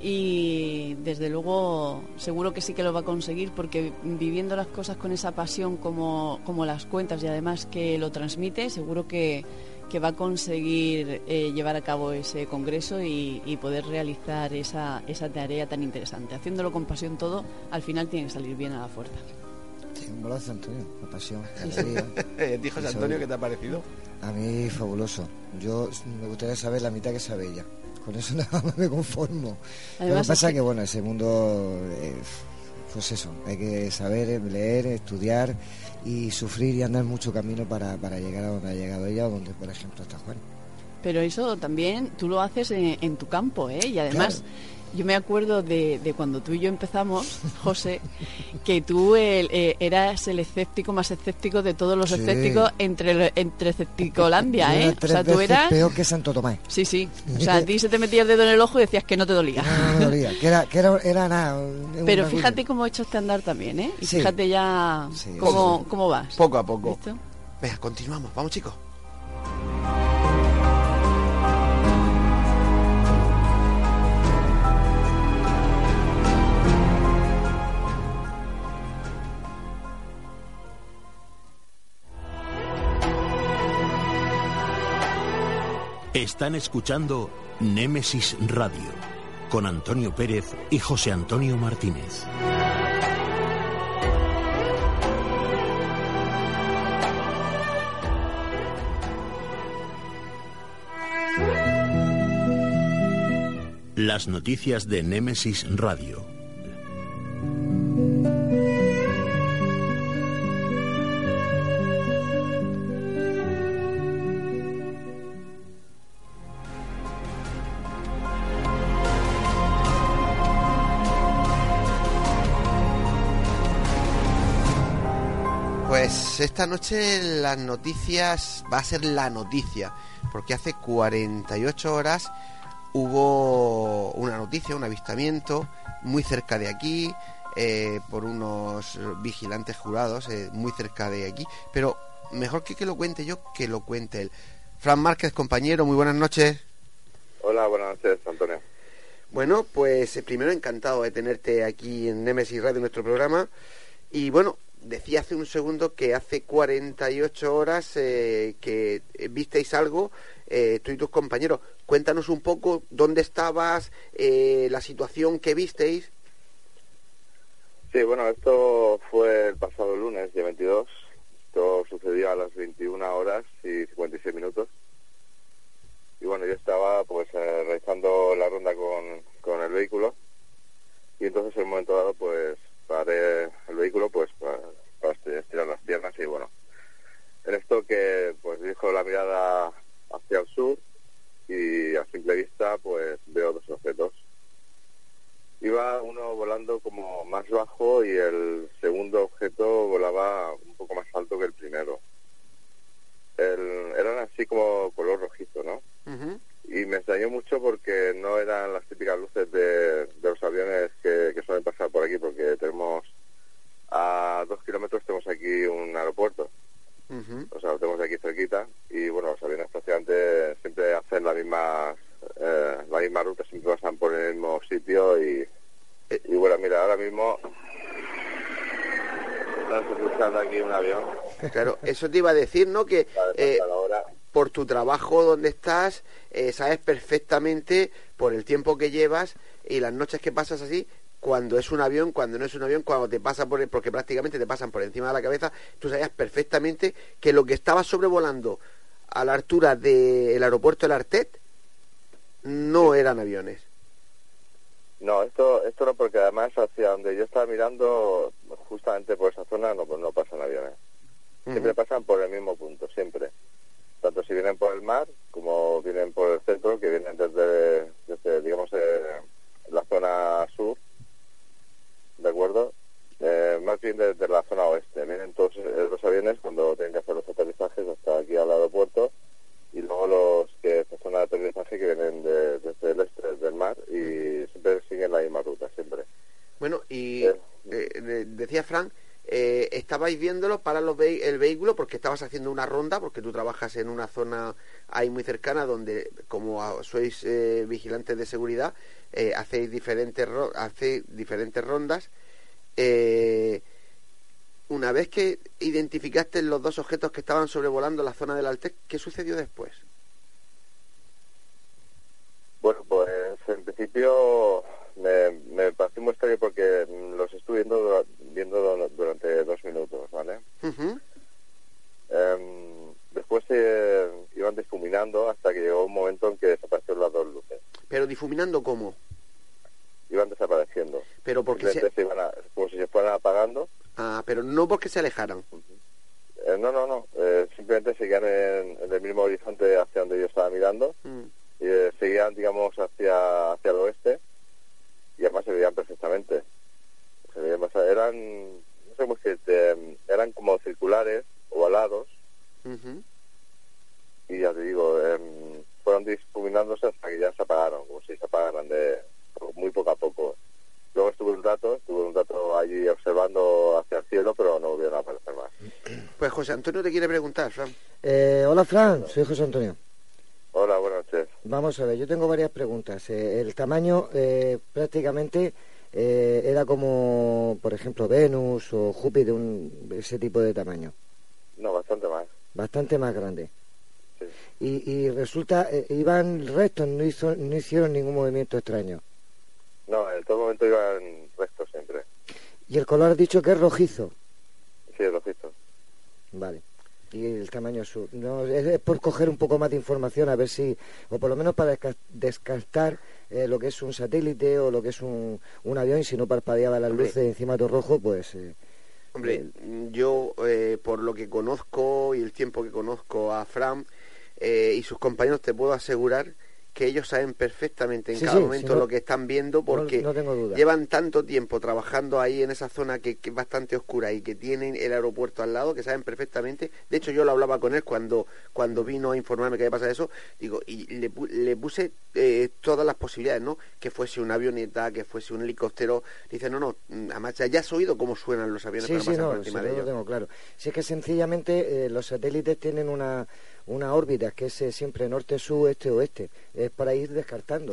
Y desde luego seguro que sí que lo va a conseguir porque viviendo las cosas con esa pasión como, como las cuentas y además que lo transmite, seguro que, que va a conseguir eh, llevar a cabo ese congreso y, poder realizar esa, esa tarea tan interesante. Haciéndolo con pasión todo, al final tiene que salir bien a la fuerza. Sí, un golazo, Antonio, la pasión. Dijo Antonio qué te ha parecido. A mí fabuloso. Yo me gustaría saber la mitad que sabe ella. Con eso nada más me conformo. Lo que pasa es que, bueno, ese mundo, eh, pues eso, hay que saber, leer, estudiar y sufrir y andar mucho camino para, para llegar a donde ha llegado ella o donde, por ejemplo, está Juan. Pero eso también tú lo haces en, tu campo, ¿eh? Y además... Yo me acuerdo de, de, cuando tú y yo empezamos, José, que tú eh, eras el escéptico más escéptico de todos los escépticos entre, entre escepticolandia, ¿eh? O sea, tú eras... peor que Santo Tomás. Sí, sí. O sea, a ti se te metía el dedo en el ojo y decías que no te dolía. No, no me dolía, que era, que era, era nada. Pero fíjate cómo he hecho este andar también, ¿eh? Y fíjate ya cómo, cómo vas. Poco a poco. Venga, continuamos. Vamos, chicos. Están escuchando Némesis Radio con Antonio Pérez y José Antonio Martínez. Las noticias de Némesis Radio esta noche las noticias va a ser la noticia, porque hace 48 horas hubo una noticia, un avistamiento muy cerca de aquí, eh, por unos vigilantes jurados, eh, muy cerca de aquí, pero mejor que que lo cuente yo, que lo cuente él. Fran Márquez, compañero, muy buenas noches. Hola, buenas noches, Antonio. Bueno, pues eh, primero encantado de tenerte aquí en Nemesis Radio, nuestro programa. Y bueno, decía hace un segundo que hace 48 horas eh, que visteis algo, eh, tú y tus compañeros. Cuéntanos un poco dónde estabas, eh, la situación que visteis. Sí, bueno, esto fue el pasado lunes, día 22. Esto sucedió a las 21 horas y 56 minutos. Y bueno, yo estaba pues realizando la ronda con, con el vehículo y entonces en un momento dado pues paré el vehículo pues para, estirar las piernas y bueno, en esto que pues dijo la mirada hacia el sur y a simple vista pues veo dos objetos. Iba uno volando como más bajo y el segundo objeto volaba un poco más alto que el primero. eran así como color rojizo, ¿no? Y me extrañó mucho porque no eran las típicas luces de, los aviones que, suelen pasar por aquí, porque tenemos a dos kilómetros tenemos aquí un aeropuerto. O sea, lo tenemos aquí cerquita y bueno, los aviones prácticamente siempre hacen la misma, eh, la misma ruta, siempre pasan por el mismo sitio y, y bueno, mira, ahora mismo estamos escuchando aquí un avión. Claro, eso te iba a decir, ¿no? Que eh, por tu trabajo donde estás, eh, sabes perfectamente por el tiempo que llevas y las noches que pasas así, cuando es un avión, cuando no es un avión, cuando te pasa por porque prácticamente te pasan por encima de la cabeza, tú sabías perfectamente que lo que estaba sobrevolando a la altura del aeropuerto del Artet no eran aviones. No, esto, esto no, porque además hacia donde yo estaba mirando, justamente por esa zona, no, pues no pasan aviones. Siempre pasan por el mismo punto, siempre. Tanto si vienen por el mar como vienen por el centro, que vienen desde, desde digamos, eh, la zona sur, ¿de acuerdo? Eh, más bien desde la zona oeste. Vienen todos eh, los aviones cuando tienen que hacer los aterrizajes hasta aquí al aeropuerto y luego los que esta zona de aterrizaje que vienen desde el este del mar y siempre siguen la misma ruta, siempre. Bueno, y eh, decía Frank, eh, estabais viéndolo para los el vehículo porque estabas haciendo una ronda, porque tú trabajas en una zona ahí muy cercana donde, como sois vigilantes de seguridad, hacéis diferentes, hacéis diferentes rondas eh, una vez que identificaste los dos objetos que estaban sobrevolando la zona del Altec, ¿qué sucedió después? Bueno, pues en principio me, me pareció muy extraño porque los estuve viendo, viendo durante dos minutos, ¿vale? Em, después se iban difuminando hasta que llegó un momento en que desaparecieron las dos luces. ¿Pero difuminando cómo? iban desapareciendo. Pero porque se... como si se fueran apagando. Ah, pero no porque se alejaran. Eh, no, no, no. Eh, simplemente seguían en, el mismo horizonte hacia donde yo estaba mirando. Mm. Y eh, seguían, digamos, hacia, hacia el oeste. Y además se veían perfectamente. Se veían eran, no sé cómo decirte, eran como circulares, ovalados. Y ya te digo, em, fueron difuminándose hasta que ya se apagaron, como si se apagaran de, muy poco a poco. Luego estuve un rato, estuve un rato allí observando hacia el cielo, pero no volvieron a aparecer más. Pues José Antonio te quiere preguntar, Fran. Eh, hola, Fran, soy José Antonio. Hola, buenas noches. Vamos a ver, yo tengo varias preguntas. Eh, el tamaño eh, prácticamente era como, por ejemplo, Venus o Júpiter, un, ese tipo de tamaño. No, bastante más. Bastante más grande. Sí. Y, y resulta, iban rectos, no, hizo, no hicieron ningún movimiento extraño. No, en todo momento iban rectos siempre. ¿Y el color has dicho que es rojizo? Sí, es rojizo. Vale. Y el tamaño sur. No, es, por coger un poco más de información, a ver si, o por lo menos para descartar eh, lo que es un satélite o lo que es un, un avión, y si no parpadeaba las luces encima de rojo, pues... Eh, Hombre, eh, yo por lo que conozco y el tiempo que conozco a Fran y sus compañeros, te puedo asegurar que ellos saben perfectamente en cada momento lo que están viendo porque llevan tanto tiempo trabajando ahí en esa zona que, es bastante oscura y que tienen el aeropuerto al lado que saben perfectamente. De hecho yo lo hablaba con él cuando cuando vino a informarme que había pasado eso. Digo y le, le puse eh, todas las posibilidades no que fuese una avioneta que fuese un helicóptero. Dice no no además ya has oído cómo suenan los aviones sí, Lo tengo claro. Si es que sencillamente eh, los satélites tienen una una órbita que es eh, siempre norte-sur, este-oeste. Es para ir descartando.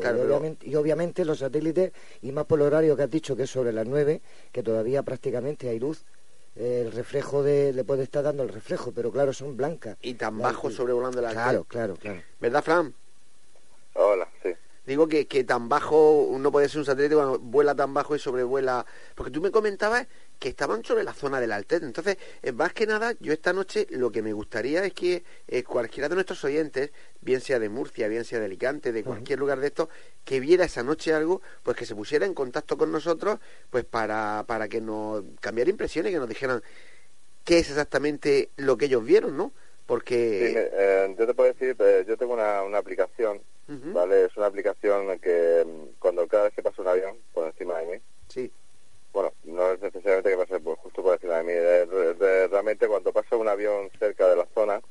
y, obviamente, los satélites, y más por el horario que has dicho, que es sobre las 9, que todavía prácticamente hay luz, el reflejo de, le puede estar dando el reflejo, pero claro, son blancas. Y tan bajo sobrevolando la Claro, claro, claro. ¿Verdad, Fran? Hola, sí. Digo que, que tan bajo, no puede ser un satélite cuando vuela tan bajo y sobrevuela. Porque tú me comentabas que estaban sobre la zona del Altet. Entonces, eh, más que nada, yo esta noche lo que me gustaría es que eh, cualquiera de nuestros oyentes, bien sea de Murcia, bien sea de Alicante, de cualquier lugar de esto, que viera esa noche algo, pues que se pusiera en contacto con nosotros, pues para, para que nos cambiara impresiones, y que nos dijeran qué es exactamente lo que ellos vieron, ¿no? Porque... Sí, eh, yo te puedo decir, yo tengo una, una aplicación, ¿vale? Es una aplicación que mm, cuando cada vez que pasa un avión por encima de mí, sí bueno, no es necesariamente que pase pues, justo por encima de mí. realmente cuando pasa un avión cerca de la zona,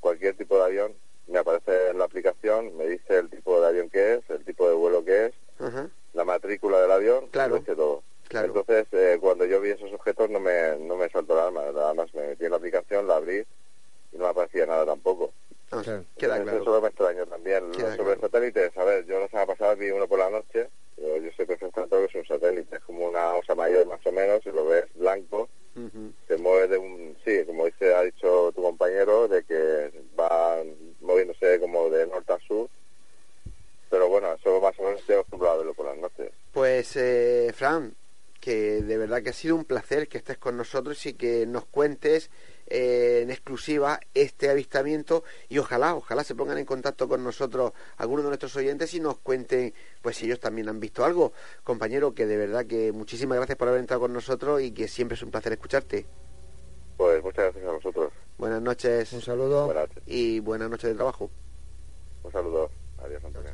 cualquier tipo de avión, me aparece en la aplicación, me dice el tipo de avión que es, el tipo de vuelo que es, la matrícula del avión, claro. dice todo. Entonces, eh, cuando yo vi esos objetos no me, no me saltó la alma, nada más me metí en la aplicación, la abrí y no me aparecía nada tampoco. Ah, queda claro. Eso me extraño también. Sobre satélites, a ver, yo la semana pasada vi uno por la noche yo, sé perfectamente que es un satélite, es como una osa mayor más o menos, y lo ves blanco, se mueve de un, sí, como dice, ha dicho tu compañero, de que va moviéndose como de norte a sur, pero bueno, eso más o menos estoy acostumbrado a verlo por las noches. Pues, eh, Fran, que de verdad que ha sido un placer que estés con nosotros y que nos cuentes eh, en exclusiva este avistamiento y ojalá, ojalá se pongan en contacto con nosotros algunos de nuestros oyentes y nos cuenten pues si ellos también han visto algo. Compañero, que de verdad que muchísimas gracias por haber entrado con nosotros y que siempre es un placer escucharte. Pues muchas gracias a vosotros. Buenas noches. Un saludo. Y buenas noches de trabajo. Un saludo. Adiós, Antonio.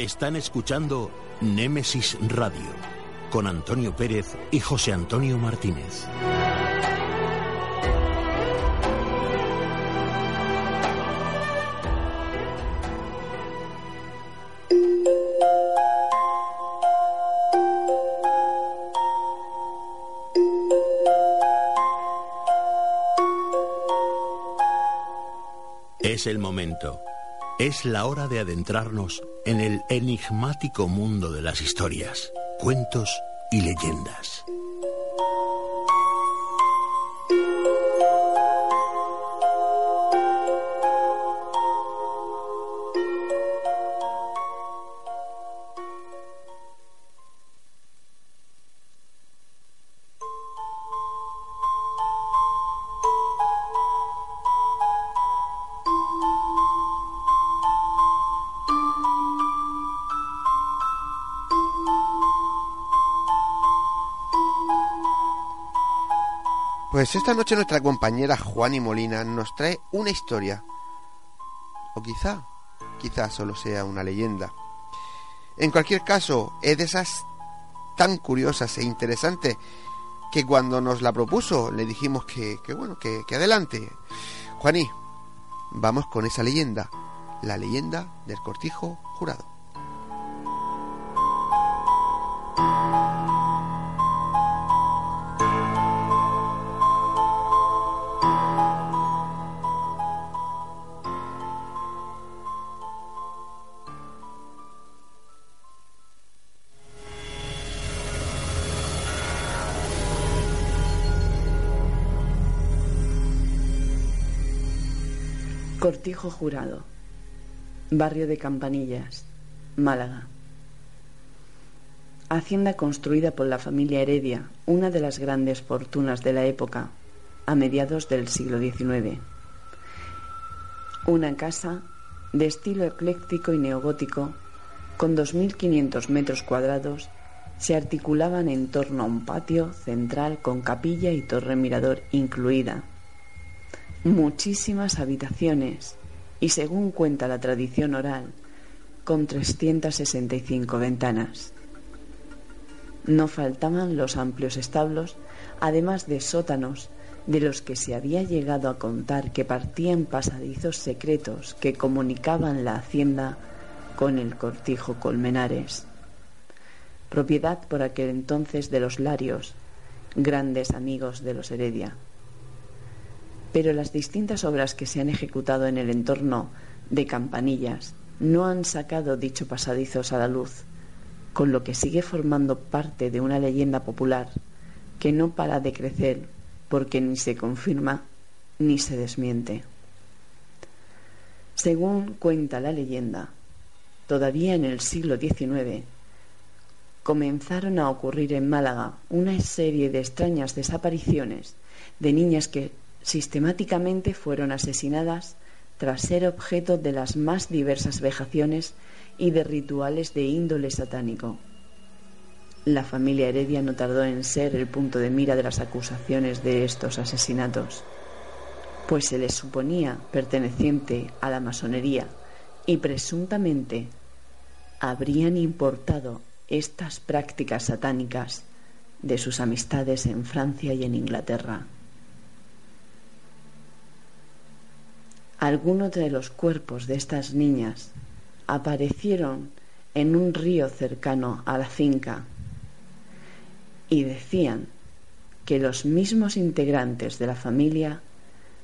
Están escuchando Némesis Radio con Antonio Pérez y José Antonio Martínez. Es el momento. Es la hora de adentrarnos en el enigmático mundo de las historias, cuentos y leyendas. Pues esta noche nuestra compañera Juani Molina nos trae una historia. O quizá, quizá solo sea una leyenda. En cualquier caso, es de esas tan curiosas e interesantes que cuando nos la propuso le dijimos que, bueno, que, que adelante. Juaní, vamos con esa leyenda, la leyenda del cortijo jurado. Jurado, barrio de Campanillas, Málaga. Hacienda construida por la familia Heredia, una de las grandes fortunas de la época, a mediados del siglo XIX. Una casa de estilo ecléctico y neogótico, con 2.500 metros cuadrados, se articulaban en torno a un patio central con capilla y torre mirador incluida muchísimas habitaciones y, según cuenta la tradición oral, con 365 ventanas. No faltaban los amplios establos, además de sótanos de los que se había llegado a contar que partían pasadizos secretos que comunicaban la hacienda con el cortijo Colmenares, propiedad por aquel entonces de los Larios, grandes amigos de los Heredia pero las distintas obras que se han ejecutado en el entorno de Campanillas no han sacado dicho pasadizos a la luz, con lo que sigue formando parte de una leyenda popular que no para de crecer porque ni se confirma ni se desmiente. Según cuenta la leyenda, todavía en el siglo XIX comenzaron a ocurrir en Málaga una serie de extrañas desapariciones de niñas que sistemáticamente fueron asesinadas tras ser objeto de las más diversas vejaciones y de rituales de índole satánico. La familia Heredia no tardó en ser el punto de mira de las acusaciones de estos asesinatos, pues se les suponía perteneciente a la masonería y presuntamente habrían importado estas prácticas satánicas de sus amistades en Francia y en Inglaterra. Algunos de los cuerpos de estas niñas aparecieron en un río cercano a la finca y decían que los mismos integrantes de la familia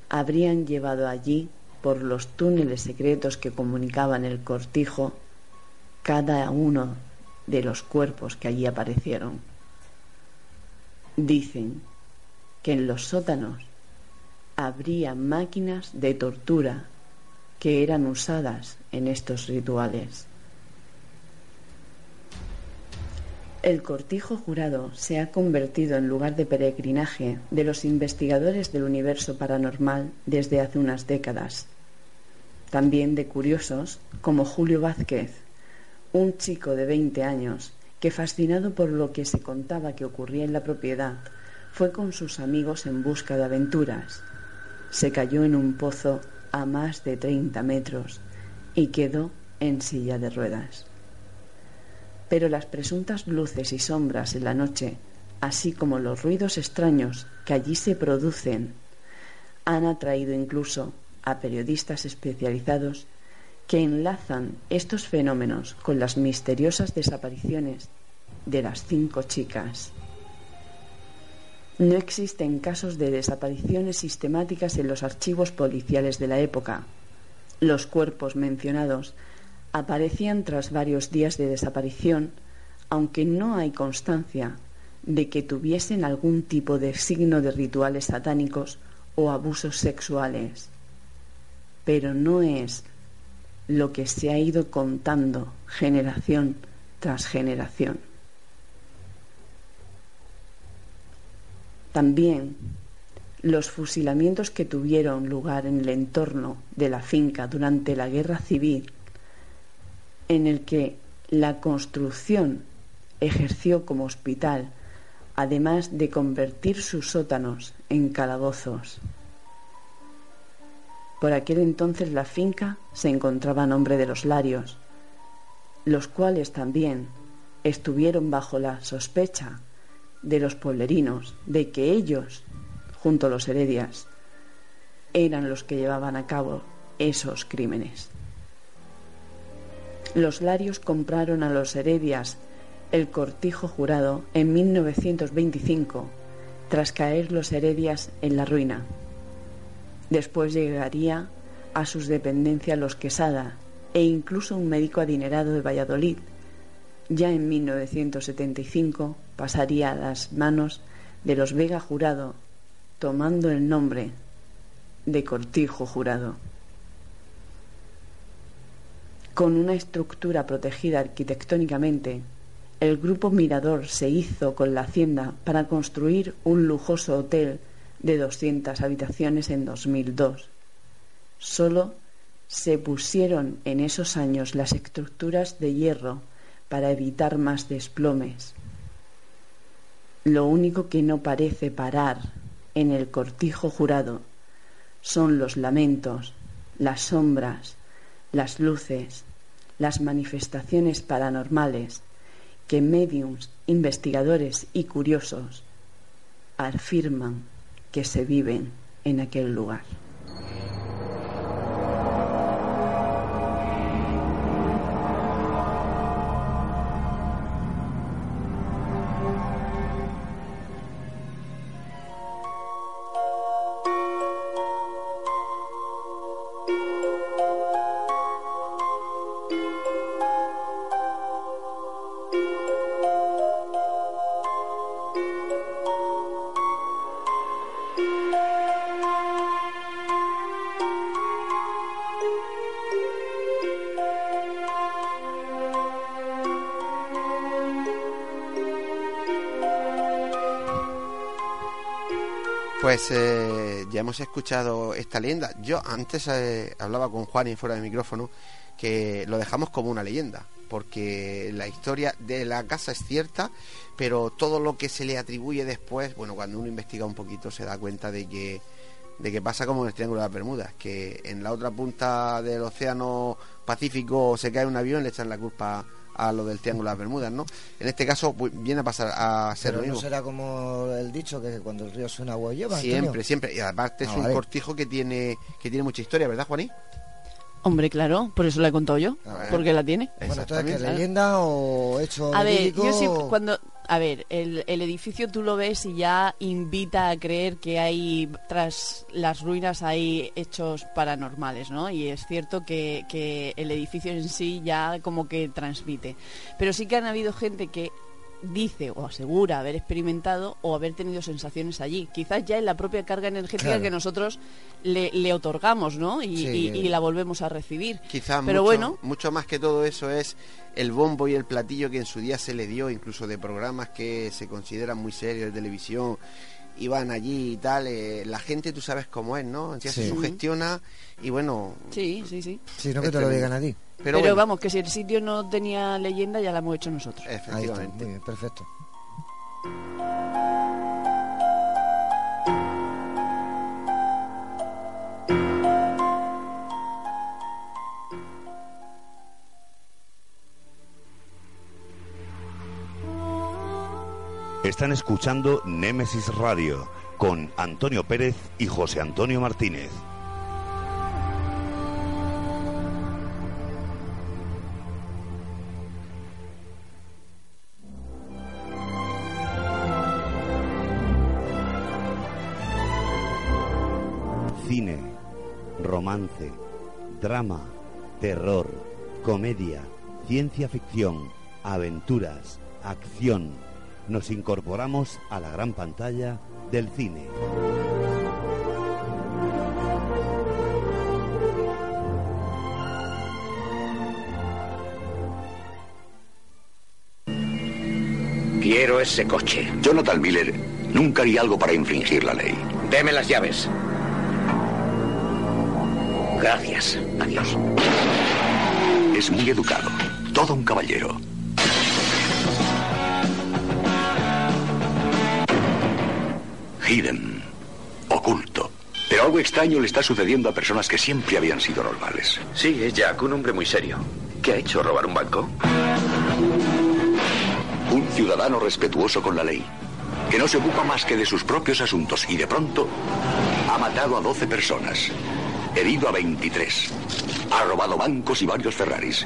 habrían llevado allí por los túneles secretos que comunicaban el cortijo cada uno de los cuerpos que allí aparecieron. Dicen que en los sótanos habría máquinas de tortura que eran usadas en estos rituales. El cortijo jurado se ha convertido en lugar de peregrinaje de los investigadores del universo paranormal desde hace unas décadas. También de curiosos como Julio Vázquez, un chico de 20 años que fascinado por lo que se contaba que ocurría en la propiedad, fue con sus amigos en busca de aventuras. Se cayó en un pozo a más de 30 metros y quedó en silla de ruedas. Pero las presuntas luces y sombras en la noche, así como los ruidos extraños que allí se producen, han atraído incluso a periodistas especializados que enlazan estos fenómenos con las misteriosas desapariciones de las cinco chicas. No existen casos de desapariciones sistemáticas en los archivos policiales de la época. Los cuerpos mencionados aparecían tras varios días de desaparición, aunque no hay constancia de que tuviesen algún tipo de signo de rituales satánicos o abusos sexuales. Pero no es lo que se ha ido contando generación tras generación. También los fusilamientos que tuvieron lugar en el entorno de la finca durante la guerra civil, en el que la construcción ejerció como hospital, además de convertir sus sótanos en calabozos. Por aquel entonces la finca se encontraba a nombre de los Larios, los cuales también estuvieron bajo la sospecha de los pueblerinos de que ellos, junto a los heredias, eran los que llevaban a cabo esos crímenes. Los Larios compraron a los heredias el cortijo jurado en 1925, tras caer los heredias en la ruina. Después llegaría a sus dependencias los Quesada e incluso un médico adinerado de Valladolid. Ya en 1975 pasaría a las manos de los Vega Jurado, tomando el nombre de Cortijo Jurado. Con una estructura protegida arquitectónicamente, el grupo Mirador se hizo con la hacienda para construir un lujoso hotel de 200 habitaciones en 2002. Solo se pusieron en esos años las estructuras de hierro para evitar más desplomes. Lo único que no parece parar en el cortijo jurado son los lamentos, las sombras, las luces, las manifestaciones paranormales que mediums, investigadores y curiosos afirman que se viven en aquel lugar. Ya hemos escuchado esta leyenda. Yo antes eh, hablaba con Juan y fuera de micrófono que lo dejamos como una leyenda, porque la historia de la casa es cierta, pero todo lo que se le atribuye después, bueno, cuando uno investiga un poquito se da cuenta de que de pasa como en el Triángulo de las Bermudas, que en la otra punta del Océano Pacífico se cae un avión y le echan la culpa a lo del Triángulo de las Bermudas, ¿no? En este caso pues, viene a pasar a ser lo mismo. no será como el dicho que cuando el río suena agua lleva. Siempre, siempre. Y además es ah, un cortijo que tiene que tiene mucha historia, ¿verdad, Juaní? Hombre, claro, por eso la he contado yo, porque la tiene. Bueno, entonces, leyenda o hecho A ver, yo cuando... A ver, el, el, edificio tú lo ves y ya invita a creer que hay, tras las ruinas, hay hechos paranormales, ¿no? Y es cierto que, que el edificio en sí ya como que transmite. Pero sí que han habido gente que dice o asegura haber experimentado o haber tenido sensaciones allí. Quizás ya en la propia carga energética que nosotros le, otorgamos, ¿no? Y, la volvemos a recibir. Quizás Pero mucho, bueno, mucho más que todo eso es el bombo y el platillo que en su día se le dio, incluso de programas que se consideran muy serios de televisión iban allí y tal, eh, la gente tú sabes cómo es, ¿no? Ya se sugestiona y bueno... Sí, sí, sí. Sí, no que te lo digan a ti. Pero, vamos, que si el sitio no tenía leyenda ya la hemos hecho nosotros. Efectivamente. muy bien, perfecto. Están escuchando Némesis Radio con Antonio Pérez y José Antonio Martínez. Romance, drama, terror, comedia, ciencia ficción, aventuras, acción. Nos incorporamos a la gran pantalla del cine. Quiero ese coche. Jonathan Miller nunca haría algo para infringir la ley. Deme las llaves. Gracias. Adiós. Es muy educado. Todo un caballero. Hidden. Oculto. Pero algo extraño le está sucediendo a personas que siempre habían sido normales. Sí, es Jack, un hombre muy serio. ¿Qué ha hecho? ¿Robar un banco? Un ciudadano respetuoso con la ley, que no se ocupa más que de sus propios asuntos y de pronto ha matado a 12 personas herido a 23. Ha robado bancos y varios Ferraris.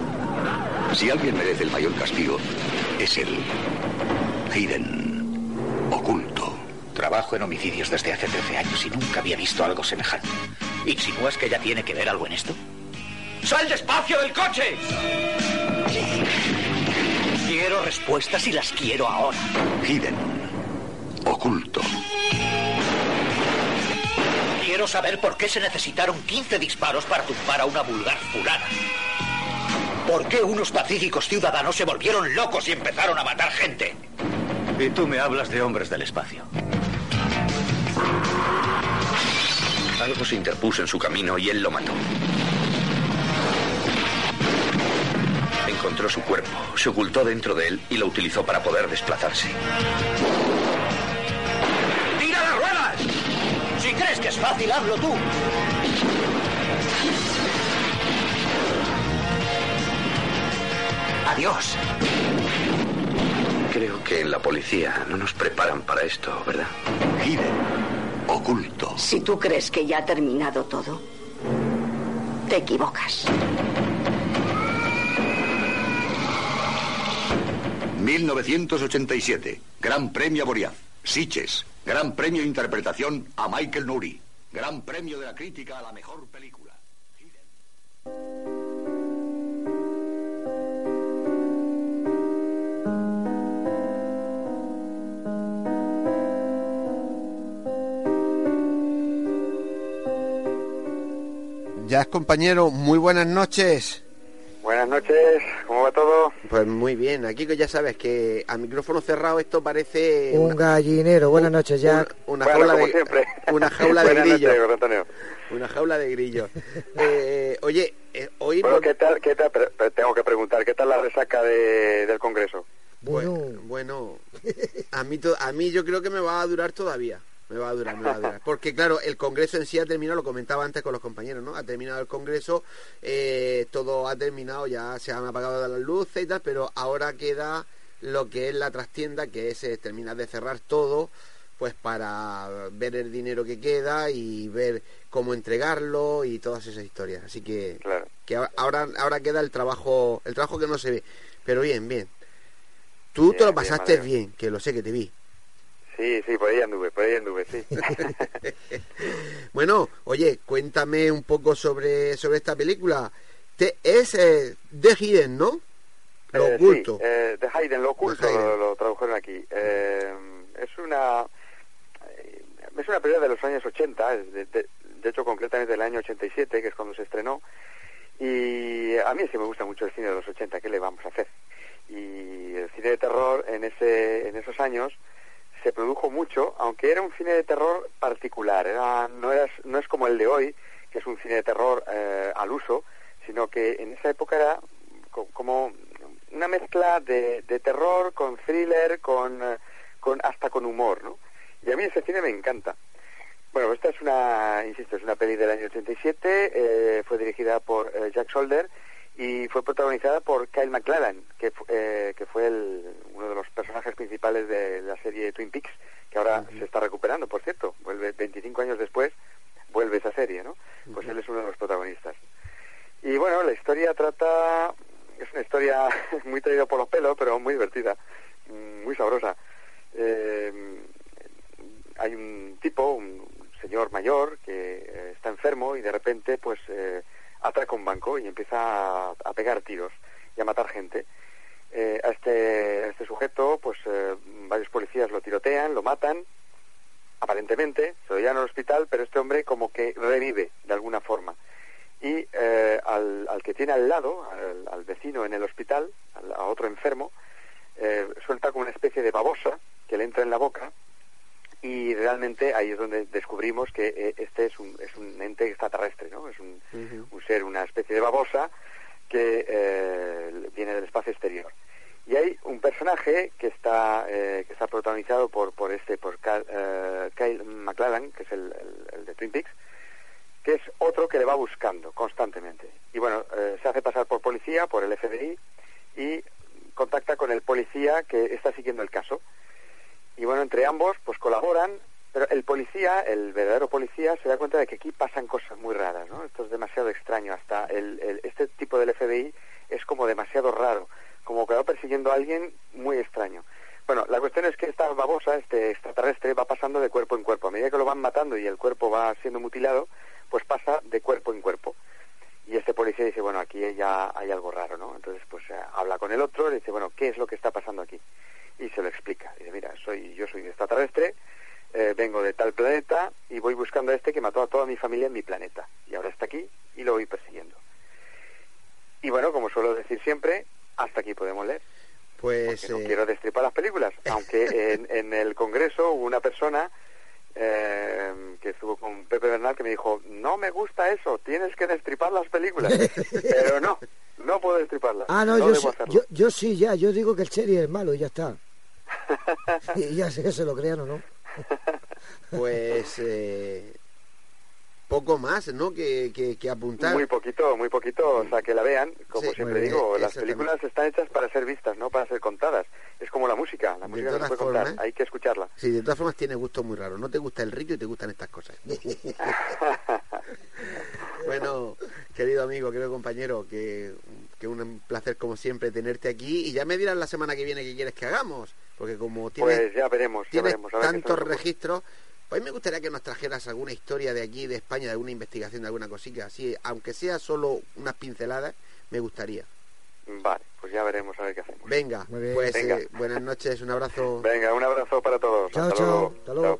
Si alguien merece el mayor castigo, es él. Hayden. Oculto. Trabajo en homicidios desde hace 13 años y nunca había visto algo semejante. ¿Insinúas que ella tiene que ver algo en esto? ¡Sal despacio del coche! Quiero respuestas y las quiero ahora. Hidden. Quiero saber por qué se necesitaron 15 disparos para tumbar a una vulgar fulana. ¿Por qué unos pacíficos ciudadanos se volvieron locos y empezaron a matar gente? Y tú me hablas de hombres del espacio. Algo se interpuso en su camino y él lo mató. Encontró su cuerpo, se ocultó dentro de él y lo utilizó para poder desplazarse. Fácil, hazlo tú. Adiós. Creo que en la policía no nos preparan para esto, ¿verdad? Hidden. Oculto. Si tú crees que ya ha terminado todo, te equivocas. 1987. Gran Premio Boreaz. Siches. Gran premio interpretación a Michael Nouri. Gran premio de la crítica a la mejor película. Ya, compañero, muy buenas noches. Buenas noches, ¿cómo va todo? Pues muy bien, aquí ya sabes que a micrófono cerrado esto parece... Un gallinero, buenas noches Jack. una, jaula de, una jaula de grillos. Una jaula de grillos. oye, eh, hoy... Bueno, ¿qué tal, qué tal, tengo que preguntar, ¿qué tal la resaca de, del Congreso? Bueno, bueno, a mí, a mí yo creo que me va a durar todavía. Me va a durar, me va a durar. Porque claro, el Congreso en sí ha terminado, lo comentaba antes con los compañeros, ¿no? Ha terminado el Congreso, eh, todo ha terminado, ya se han apagado las luces y tal, pero ahora queda lo que es la trastienda, que es eh, terminar de cerrar todo, pues para ver el dinero que queda y ver cómo entregarlo y todas esas historias. Así que, que ahora, ahora queda el trabajo, el trabajo que no se ve. Pero bien, bien. Tú te lo pasaste bien, que lo sé que te vi. Sí, sí, por ahí anduve, por ahí anduve, sí. bueno, oye, cuéntame un poco sobre, sobre esta película. Te, es eh, The Hidden, ¿no? Lo eh, oculto. Sí, eh, The Hidden, lo oculto, Lo, tradujeron aquí. Eh, es una es una película de los años 80, de, de, hecho concretamente del año 87, que es cuando se estrenó. Y a mí sí me gusta mucho el cine de los 80, ¿qué le vamos a hacer? Y el cine de terror en, ese, en esos años se produjo mucho, aunque era un cine de terror particular, era, no, era, no es como el de hoy, que es un cine de terror eh, al uso, sino que en esa época era como una mezcla de, terror con thriller, con, eh, con, hasta con humor, ¿no? Y a mí ese cine me encanta. Bueno, esta es una, insisto, es una peli del año 87, eh, fue dirigida por Jack Solder y fue protagonizada por Kyle MacLachlan, que, eh, que fue uno de los personajes principales de la serie Twin Peaks, que ahora se está recuperando, por cierto, vuelve 25 años después, vuelve esa serie, ¿no? Pues él es uno de los protagonistas. Y bueno, la historia trata, es una historia muy traída por los pelos, pero muy divertida, mm, muy sabrosa. Eh, hay un tipo, un señor mayor, que eh, está enfermo y de repente, pues, atraca un banco y empieza a, pegar tiros y a matar gente. Eh, a, este, este sujeto, pues eh, varios policías lo tirotean, lo matan, aparentemente, se lo llevan al hospital, pero este hombre como que revive de alguna forma. Y eh, al, al, que tiene al lado, al, vecino en el hospital, a otro enfermo, suelta como una especie de babosa que le entra en la boca y realmente ahí es donde descubrimos que eh, este es un, es un ente extraterrestre, ¿no? Es un, un ser, una especie de babosa que eh, viene del espacio exterior. Y hay un personaje que está eh, que está protagonizado por por este por Kyle McLaren, que es el, el, de Twin Peaks, que es otro que le va buscando constantemente. Y bueno, se hace pasar por policía, por el FBI, y contacta con el policía que está siguiendo el caso y bueno, entre ambos pues colaboran, pero el policía, el verdadero policía, se da cuenta de que aquí pasan cosas muy raras, ¿no? Esto es demasiado extraño, hasta el, este tipo del FBI es como demasiado raro, como que va persiguiendo a alguien muy extraño. Bueno, la cuestión es que esta babosa, este extraterrestre, va pasando de cuerpo en cuerpo. A medida que lo van matando y el cuerpo va siendo mutilado, pues pasa de cuerpo en cuerpo. Y este policía dice, bueno, aquí ya hay algo raro, ¿no? Entonces, pues eh, habla con el otro y dice, bueno, ¿qué es lo que está pasando aquí? Y se lo explica. Dice, mira, soy, yo soy extraterrestre, eh, vengo de tal planeta y voy buscando a este que mató a toda mi familia en mi planeta. Y ahora está aquí y lo voy persiguiendo. Y bueno, como suelo decir siempre, hasta aquí podemos leer. Pues no eh, quiero destripar las películas, aunque en, el Congreso hubo una persona eh, que estuvo con Pepe Bernal que me dijo, no me gusta eso, tienes que destripar las películas. Pero no, no puedo destriparlas. Ah, no, yo, sí, yo, sí, ya, yo digo que el Cherry es malo y ya está. y ya sé que se lo crean o no. pues eh, poco más, ¿no? Que, que, apuntar. Muy poquito, muy poquito. O sea, que la vean. Como siempre digo, las películas están hechas para ser vistas, no para ser contadas. Es como la música. La música no se puede contar. Hay que escucharla. Sí, de todas formas tiene gusto muy raro. No te gusta el ritmo y te gustan estas cosas. bueno, querido amigo, querido compañero, que que un placer como siempre tenerte aquí y ya me dirás la semana que viene qué quieres que hagamos, porque como tienes, pues ya veremos, tantos registros, pues me gustaría que nos trajeras alguna historia de aquí, de España, de alguna investigación, de alguna cosita, así, aunque sea solo unas pinceladas, me gustaría. Vale, pues ya veremos a ver qué hacemos. Venga, pues eh, buenas noches, un abrazo. Venga, un abrazo para todos. Chao, chao. Hasta luego.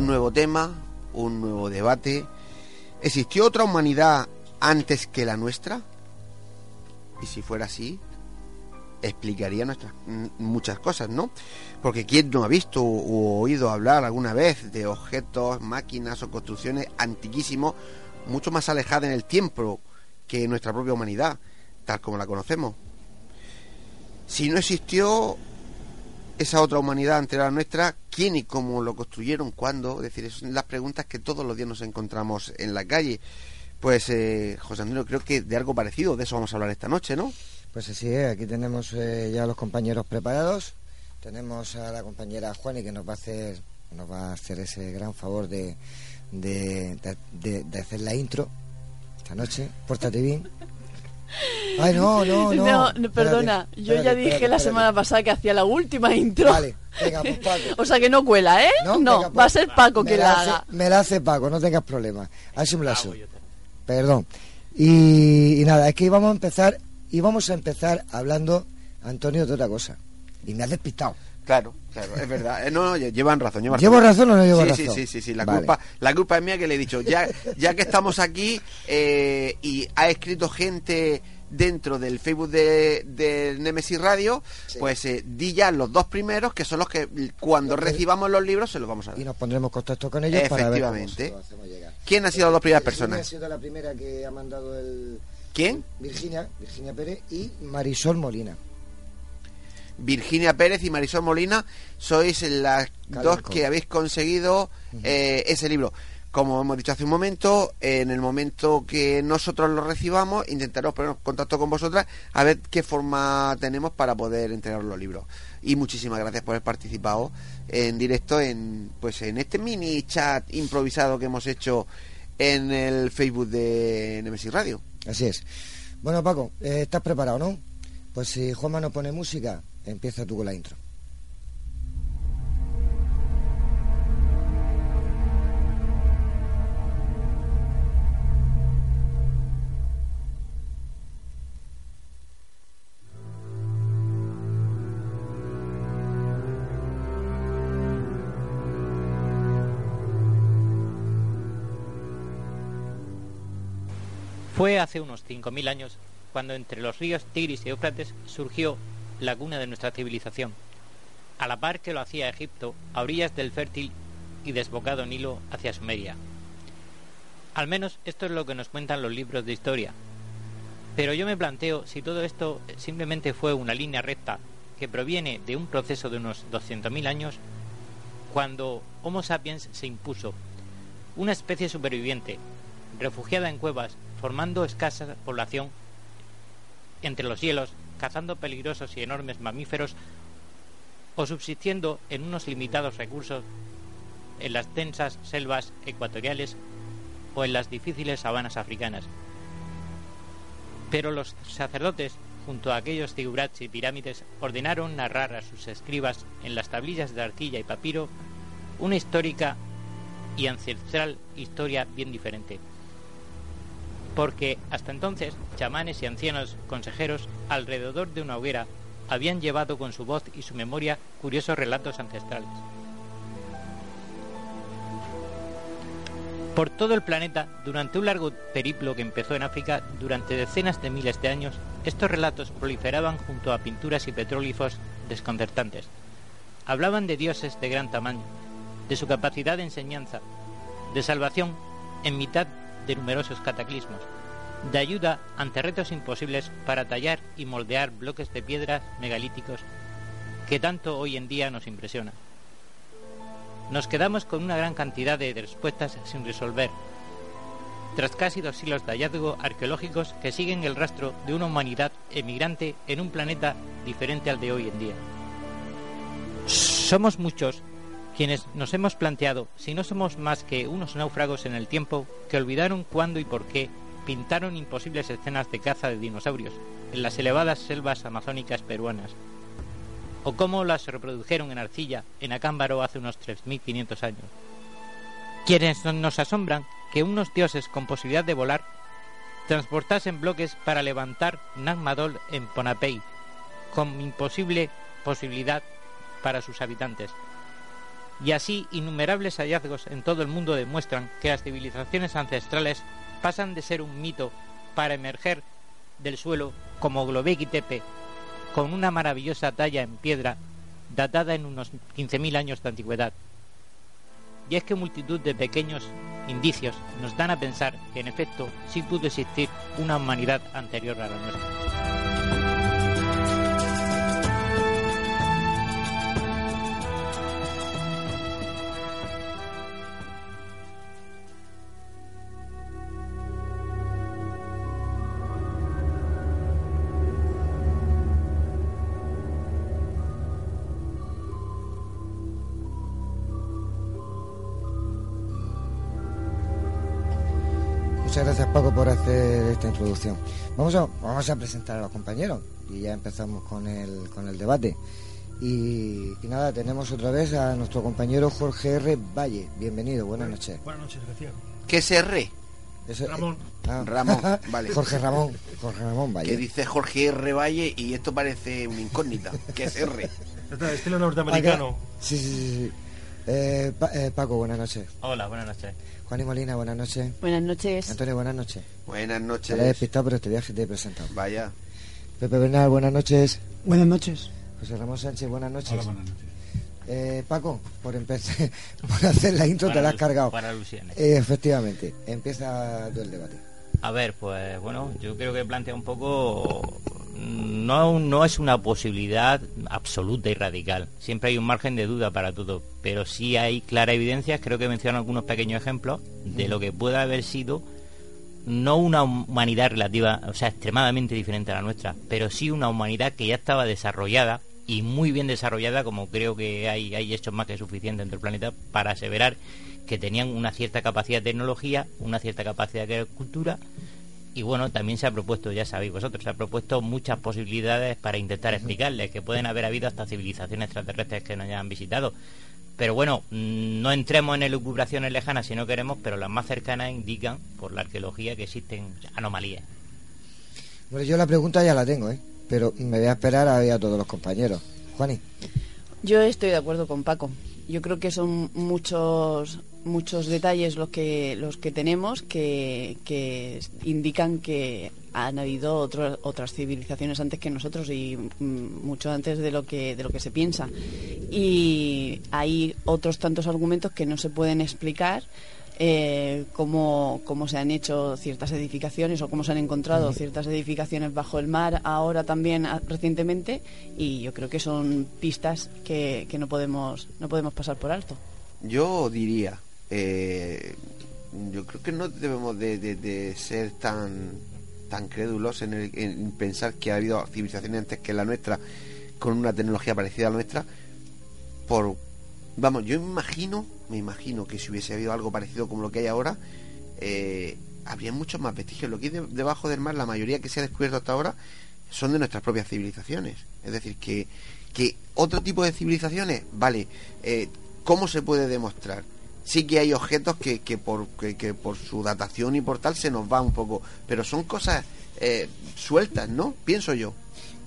Un nuevo tema, un nuevo debate. ¿Existió otra humanidad antes que la nuestra? Y si fuera así, explicaría nuestras mm, muchas cosas, ¿no? Porque quién no ha visto o oído hablar alguna vez de objetos, máquinas o construcciones antiquísimos, mucho más alejadas en el tiempo que nuestra propia humanidad, tal como la conocemos. Si no existió esa otra humanidad ante la nuestra, quién y cómo lo construyeron, cuándo, es decir, son las preguntas que todos los días nos encontramos en la calle. Pues, eh, José Antonio, creo que de algo parecido, de eso vamos a hablar esta noche, ¿no? Pues así es, aquí tenemos eh, ya los compañeros preparados. Tenemos a la compañera Juani que nos va a hacer, nos va a hacer ese gran favor de, de, de, hacer la intro esta noche. Pórtate bien. Ay, no, no, no. No, perdona, yo ya dije la semana pasada que hacía la última intro. Vale, venga, pues Paco. o sea que no cuela, ¿eh? No, va a pues, ser Paco que la, haga. Me la hace Paco, no tengas problemas. Así me la Perdón. Y, y, nada, es que íbamos a empezar y vamos a empezar hablando, Antonio, de otra cosa. Y me has despistado. Claro, claro, es verdad. Eh, no, llevan razón. ¿Llevo razón o no llevo razón? Sí, sí, sí, sí. La, culpa, la culpa es mía que le he dicho. Ya, ya que estamos aquí eh, y ha escrito gente dentro del Facebook de, Nemesis Radio, pues eh, di ya los dos primeros, que son los que cuando recibamos los libros se los vamos a dar. Y nos pondremos contacto con ellos Efectivamente. para ver ¿Quién ha sido las dos primeras personas? ha sido la primera que ha mandado el, ¿Quién? Virginia, Virginia Pérez y Marisol Molina. Virginia Pérez y Marisol Molina sois las dos que habéis conseguido eh, ese libro. Como hemos dicho hace un momento, en el momento que nosotros lo recibamos, intentaremos ponernos en contacto con vosotras a ver qué forma tenemos para poder entregar los libros. Y muchísimas gracias por haber participado en directo en pues en este mini chat improvisado que hemos hecho en el Facebook de Nemesis Radio. Así es. Bueno, Paco, eh, ¿estás preparado, no? Pues si Juanma no pone música, empieza tú con la intro. Fue hace unos 5.000 años cuando entre los ríos Tigris y Éufrates surgió la cuna de nuestra civilización, a la par que lo hacía Egipto a orillas del fértil y desbocado Nilo hacia Sumeria. Al menos esto es lo que nos cuentan los libros de historia. Pero yo me planteo si todo esto simplemente fue una línea recta que proviene de un proceso de unos 200.000 años cuando Homo sapiens se impuso, una especie superviviente, refugiada en cuevas formando escasa población entre los hielos, cazando peligrosos y enormes mamíferos o subsistiendo en unos limitados recursos en las densas selvas ecuatoriales o en las difíciles sabanas africanas. Pero los sacerdotes, junto a aquellos zigurats y pirámides, ordenaron narrar a sus escribas en las tablillas de arcilla y papiro una histórica y ancestral historia bien diferente porque hasta entonces chamanes y ancianos consejeros alrededor de una hoguera habían llevado con su voz y su memoria curiosos relatos ancestrales. Por todo el planeta, durante un largo periplo que empezó en África durante decenas de miles de años, estos relatos proliferaban junto a pinturas y petróglifos desconcertantes. Hablaban de dioses de gran tamaño, de su capacidad de enseñanza, de salvación en mitad de numerosos cataclismos, de ayuda ante retos imposibles para tallar y moldear bloques de piedras megalíticos que tanto hoy en día nos impresiona. Nos quedamos con una gran cantidad de respuestas sin resolver, tras casi dos siglos de hallazgos arqueológicos que siguen el rastro de una humanidad emigrante en un planeta diferente al de hoy en día. Somos muchos quienes nos hemos planteado si no somos más que unos náufragos en el tiempo que olvidaron cuándo y por qué pintaron imposibles escenas de caza de dinosaurios en las elevadas selvas amazónicas peruanas, o cómo las reprodujeron en arcilla en Acámbaro hace unos 3.500 años. Quienes nos asombran que unos dioses con posibilidad de volar transportasen bloques para levantar Nagmadol en Ponapey, con imposible posibilidad para sus habitantes, Y así innumerables hallazgos en todo el mundo demuestran que las civilizaciones ancestrales pasan de ser un mito para emerger del suelo como Globeki Tepe, con una maravillosa talla en piedra datada en unos 15.000 años de antigüedad. Y es que multitud de pequeños indicios nos dan a pensar que en efecto sí pudo existir una humanidad anterior a la nuestra. Esta introducción. Vamos a, vamos a presentar a los compañeros y ya empezamos con el, con el debate. Y, nada, tenemos otra vez a nuestro compañero Jorge R. Valle. Bienvenido, buenas noches. Buenas noches, gracias. ¿Qué es R? Ramón. Ah, Ramón, vale. Jorge Ramón, Jorge Ramón Valle. Que dice Jorge R. Valle y esto parece una incógnita. ¿Qué es R? Estilo norteamericano. Sí, sí, sí. Eh, eh, Paco, buenas noches. Hola, buenas noches. Juan y Molina, buenas noches. Buenas noches. Antonio, buenas noches. Buenas noches. Te he despistado, pero este viaje te he presentado. Vaya. Pepe Bernal, buenas noches. Buenas noches. José Ramón Sánchez, buenas noches. Hola, buenas noches. Eh, Paco, por empezar, por hacer la intro te la has cargado. Para alusiones. Eh, efectivamente, empieza el debate. A ver, pues bueno, yo creo que plantea un poco no, no es una posibilidad absoluta y radical. Siempre hay un margen de duda para todo, pero sí hay clara evidencia, creo que menciono algunos pequeños ejemplos, de lo que puede haber sido no una humanidad relativa, o sea, extremadamente diferente a la nuestra, pero sí una humanidad que ya estaba desarrollada y muy bien desarrollada, como creo que hay, hay hechos más que suficientes en el planeta para aseverar que tenían una cierta capacidad de tecnología, una cierta capacidad de cultura y bueno, también se ha propuesto, ya sabéis vosotros, se ha propuesto muchas posibilidades para intentar explicarles que pueden haber habido hasta civilizaciones extraterrestres que nos hayan visitado. Pero bueno, mm, no entremos en elucubraciones lejanas si no queremos, pero las más cercanas indican, por la arqueología, que existen anomalías. Bueno, yo la pregunta ya la tengo, ¿eh? Pero me voy a esperar a ver a todos los compañeros. Juani. Yo estoy de acuerdo con Paco. Yo creo que son muchos muchos detalles los que los que tenemos que, que indican que han habido otras civilizaciones antes que nosotros y mm, mucho antes de lo que de lo que se piensa y hay otros tantos argumentos que no se pueden explicar eh, cómo, cómo, se han hecho ciertas edificaciones o cómo se han encontrado ciertas edificaciones bajo el mar ahora también recientemente y yo creo que son pistas que, que no podemos no podemos pasar por alto. Yo diría eh, yo creo que no debemos de, ser tan tan crédulos en, pensar que ha habido civilizaciones antes que la nuestra con una tecnología parecida a la nuestra por vamos yo imagino me imagino que si hubiese habido algo parecido como lo que hay ahora eh, habría muchos más vestigios. Lo que hay debajo del mar la mayoría que se ha descubierto hasta ahora son de nuestras propias civilizaciones. Es decir que que otro tipo de civilizaciones vale eh, cómo se puede demostrar sí que hay objetos que, que, por, que, por su datación y por tal se nos va un poco, pero son cosas eh, sueltas, ¿no? Pienso yo.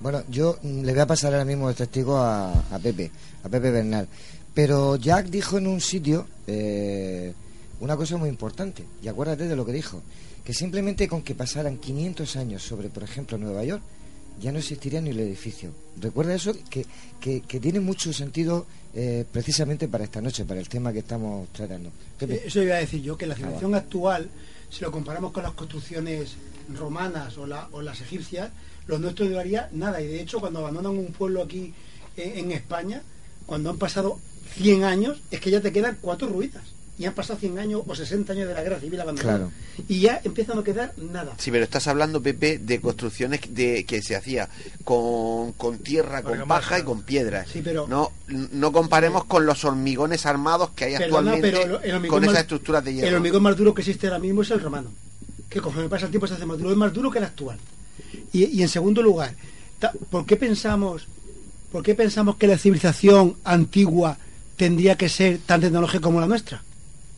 Bueno, yo le voy a pasar ahora mismo el testigo a, a Pepe, a Pepe Bernal. Pero Jack dijo en un sitio eh, una cosa muy importante, y acuérdate de lo que dijo, que simplemente con que pasaran 500 años sobre, por ejemplo, Nueva York, ya no existiría ni el edificio. Recuerda eso, que, que, tiene mucho sentido eh, precisamente para esta noche, para el tema que estamos tratando. Eh, eso iba a decir yo, que la civilización actual, si lo comparamos con las construcciones romanas o, la, o las egipcias, los nuestros no haría nada. Y de hecho, cuando abandonan un pueblo aquí en, en España, cuando han pasado 100 años, es que ya te quedan cuatro ruinas y han pasado 100 años o 60 años de la guerra civil abandonada. Y ya empieza a no quedar nada. Sí, pero estás hablando, Pepe, de construcciones de que se hacía con, con tierra, con paja y con piedra. Sí, pero... No, no comparemos con los hormigones armados que hay actualmente con esas estructuras de hierro. El hormigón más duro que existe ahora mismo es el romano, que conforme pasa el tiempo se hace más duro, es más duro que el actual. Y, y en segundo lugar, ¿por qué pensamos, por qué pensamos que la civilización antigua tendría que ser tan tecnológica como la nuestra?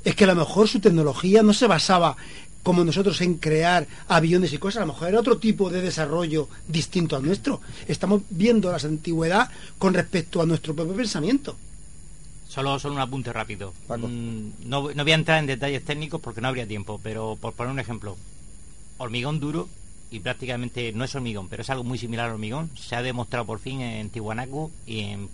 Es que a lo mejor su tecnología no se basaba como nosotros en crear aviones y cosas, a lo mejor era otro tipo de desarrollo distinto al nuestro. Estamos viendo la antigüedad con respecto a nuestro propio pensamiento. Solo, solo un apunte rápido. Mm, no, no voy a entrar en detalles técnicos porque no habría tiempo, pero por poner un ejemplo, hormigón duro y prácticamente no es hormigón, pero es algo muy similar al hormigón. Se ha demostrado por fin en Tihuanacu y en,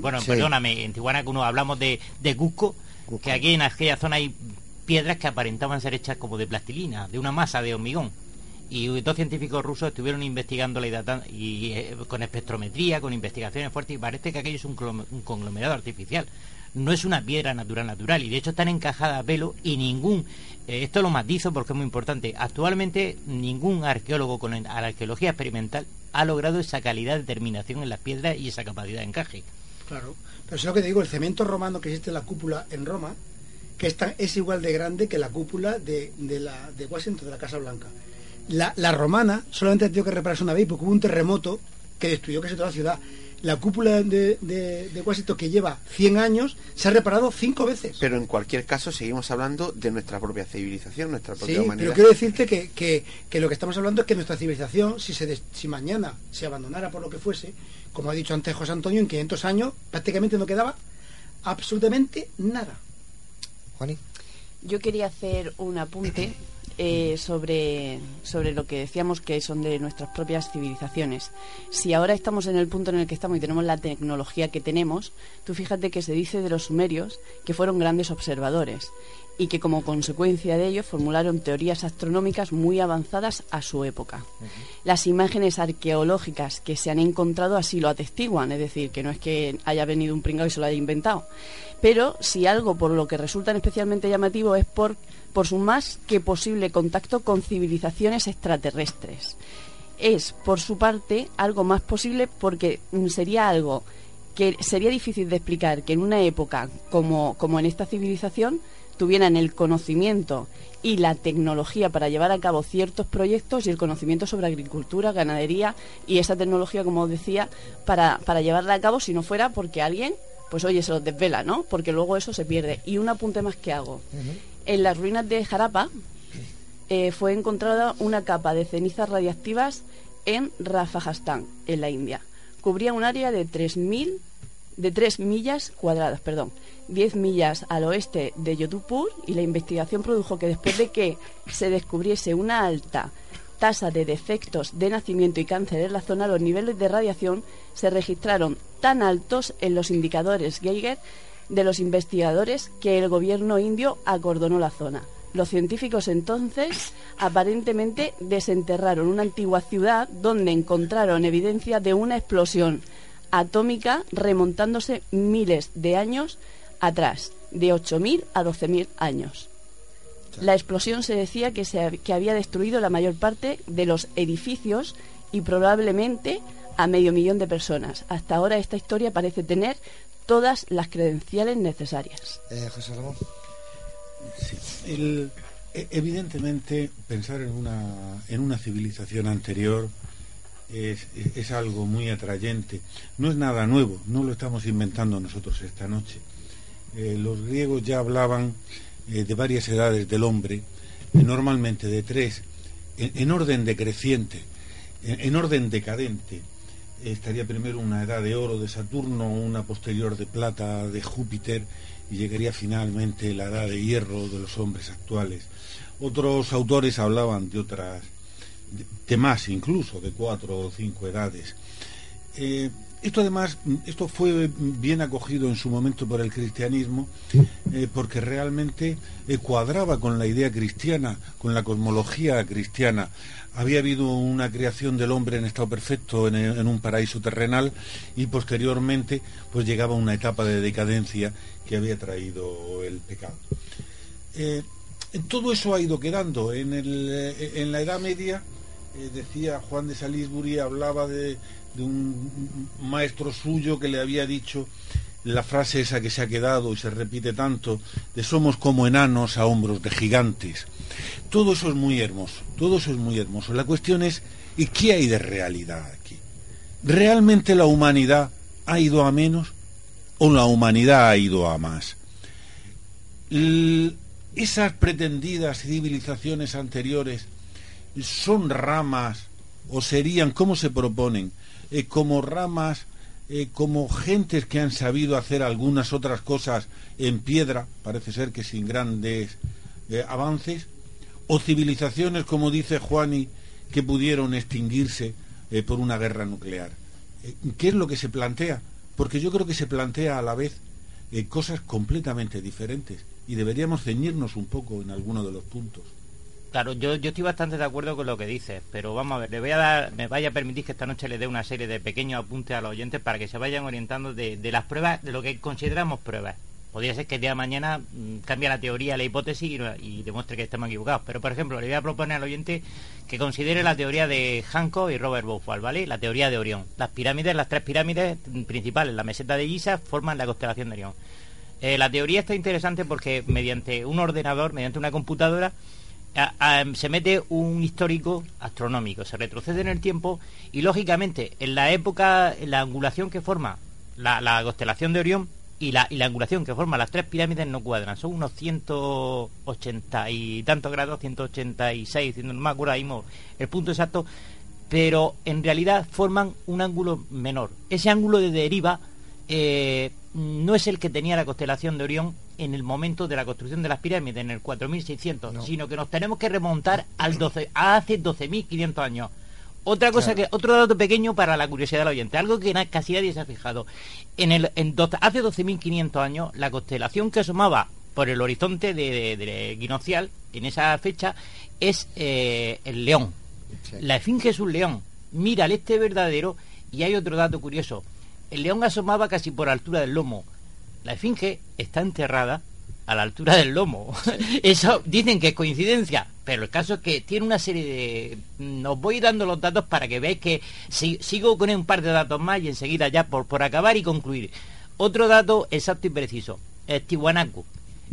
bueno, perdóname, en Tihuanacu no hablamos de, de Cusco, que aquí en aquella zona hay piedras que aparentaban ser hechas como de plastilina, de una masa de hormigón. Y dos científicos rusos estuvieron investigando la hidratación y eh, con espectrometría, con investigaciones fuertes, y parece que aquello es un, conglomerado artificial. No es una piedra natural natural, y de hecho están encajadas a pelo y ningún, eh, esto lo matizo porque es muy importante, actualmente ningún arqueólogo con la arqueología experimental ha logrado esa calidad de determinación en las piedras y esa capacidad de encaje. Claro, pero es lo que te digo, el cemento romano que existe en la cúpula en Roma, que es, es igual de grande que la cúpula de, de, la, de Washington, de la Casa Blanca. La, la romana solamente ha tenido que repararse una vez porque hubo un terremoto que destruyó casi toda la ciudad. La cúpula de, de, de Washington, que lleva 100 años, se ha reparado cinco veces. Pero en cualquier caso, seguimos hablando de nuestra propia civilización, nuestra propia sí, Pero quiero decirte que, que, que, lo que estamos hablando es que nuestra civilización, si, se si mañana se abandonara por lo que fuese, como ha dicho antes José Antonio, en 500 años prácticamente no quedaba absolutamente nada. Juaní. Yo quería hacer un apunte eh, sobre, sobre lo que decíamos que son de nuestras propias civilizaciones. Si ahora estamos en el punto en el que estamos y tenemos la tecnología que tenemos, tú fíjate que se dice de los sumerios que fueron grandes observadores y que como consecuencia de ello formularon teorías astronómicas muy avanzadas a su época. Las imágenes arqueológicas que se han encontrado así lo atestiguan, es decir, que no es que haya venido un pringao y se lo haya inventado. Pero si algo por lo que resultan especialmente llamativo es por por su más que posible contacto con civilizaciones extraterrestres. Es, por su parte, algo más posible porque sería algo que sería difícil de explicar que en una época como, como en esta civilización tuvieran el conocimiento y la tecnología para llevar a cabo ciertos proyectos y el conocimiento sobre agricultura, ganadería y esa tecnología, como os decía, para, para llevarla a cabo si no fuera porque alguien, pues oye, se los desvela, ¿no? Porque luego eso se pierde. Y un apunte más que hago en las ruinas de Jarapa eh, fue encontrada una capa de cenizas radiactivas en Rafajastán, en la India. Cubría un área de 3.000 de 3 millas cuadradas, perdón, 10 millas al oeste de Yodupur y la investigación produjo que después de que se descubriese una alta tasa de defectos de nacimiento y cáncer en la zona, los niveles de radiación se registraron tan altos en los indicadores Geiger de los investigadores que el gobierno indio acordonó la zona. Los científicos entonces aparentemente desenterraron una antigua ciudad donde encontraron evidencia de una explosión atómica remontándose miles de años atrás, de 8.000 a 12.000 años. La explosión se decía que, se, que había destruido la mayor parte de los edificios y probablemente a medio millón de personas. Hasta ahora esta historia parece tener todas las credenciales necesarias. Eh, José Ramón. E, evidentemente, pensar en una, en una civilización anterior es, algo muy atrayente. No es nada nuevo, no lo estamos inventando nosotros esta noche. Eh, los griegos ya hablaban eh, de varias edades del hombre, normalmente de tres, en, orden decreciente, en orden decadente estaría primero una edad de oro de Saturno, una posterior de plata de Júpiter y llegaría finalmente la edad de hierro de los hombres actuales. Otros autores hablaban de otras, de, más incluso, de cuatro o cinco edades. Eh, esto además, esto fue bien acogido en su momento por el cristianismo, eh, porque realmente cuadraba con la idea cristiana, con la cosmología cristiana había habido una creación del hombre en estado perfecto en, un paraíso terrenal y posteriormente pues llegaba una etapa de decadencia que había traído el pecado. Eh, todo eso ha ido quedando. En, eh, en la Edad Media, eh, decía Juan de Salisbury, hablaba de, de un maestro suyo que le había dicho la frase esa que se ha quedado y se repite tanto, de somos como enanos a hombros de gigantes. Todo eso es muy hermoso, todo eso es muy hermoso. La cuestión es, ¿y qué hay de realidad aquí? ¿Realmente la humanidad ha ido a menos o la humanidad ha ido a más? esas pretendidas civilizaciones anteriores son ramas o serían, ¿cómo se proponen? Eh, como ramas eh, como gentes que han sabido hacer algunas otras cosas en piedra, parece ser que sin grandes eh, avances, o civilizaciones, como dice Juani, que pudieron extinguirse por una guerra nuclear. ¿Qué es lo que se plantea? Porque yo creo que se plantea a la vez cosas completamente diferentes y deberíamos ceñirnos un poco en alguno de los puntos. Claro, yo, yo estoy bastante de acuerdo con lo que dices, pero vamos a ver, le voy a dar, me vaya a permitir que esta noche le dé una serie de pequeños apuntes a los oyentes para que se vayan orientando de, las pruebas, de lo que consideramos pruebas. Podría ser que el día de mañana mm, cambie la teoría, la hipótesis y, demuestre que estamos equivocados. Pero, por ejemplo, le voy a proponer al oyente que considere la teoría de Hancock y Robert Bowfall, ¿vale? La teoría de Orión. Las pirámides, las tres pirámides principales, la meseta de Giza, forman la constelación de Orión. Eh, la teoría está interesante porque mediante un ordenador, mediante una computadora, se mete un histórico astronómico, se retrocede en el tiempo y lógicamente en la época, en la angulación que forma la, constelación de Orión y la, y la angulación que forma las tres pirámides no cuadran, son unos 180 y tantos grados, 186, no me acuerdo ahí el punto exacto, pero en realidad forman un ángulo menor. Ese ángulo de deriva eh, no es el que tenía la constelación de Orión en el momento de la construcción de las pirámides, en el 4600, sino que nos tenemos que remontar al 12, a hace 12.500 años. Otra cosa que, otro dato pequeño para la curiosidad del oyente, algo que casi nadie se ha fijado. En el, en hace 12.500 años, la constelación que asomaba por el horizonte de, de, en esa fecha, es eh, el león. La esfinge es un león. Mira el este verdadero, y hay otro dato curioso. El león asomaba casi por altura del lomo. La esfinge está enterrada a la altura del lomo. Eso dicen que es coincidencia, pero el caso es que tiene una serie de... Nos voy dando los datos para que veáis que sigo con un par de datos más y enseguida ya por, por acabar y concluir. Otro dato exacto y preciso.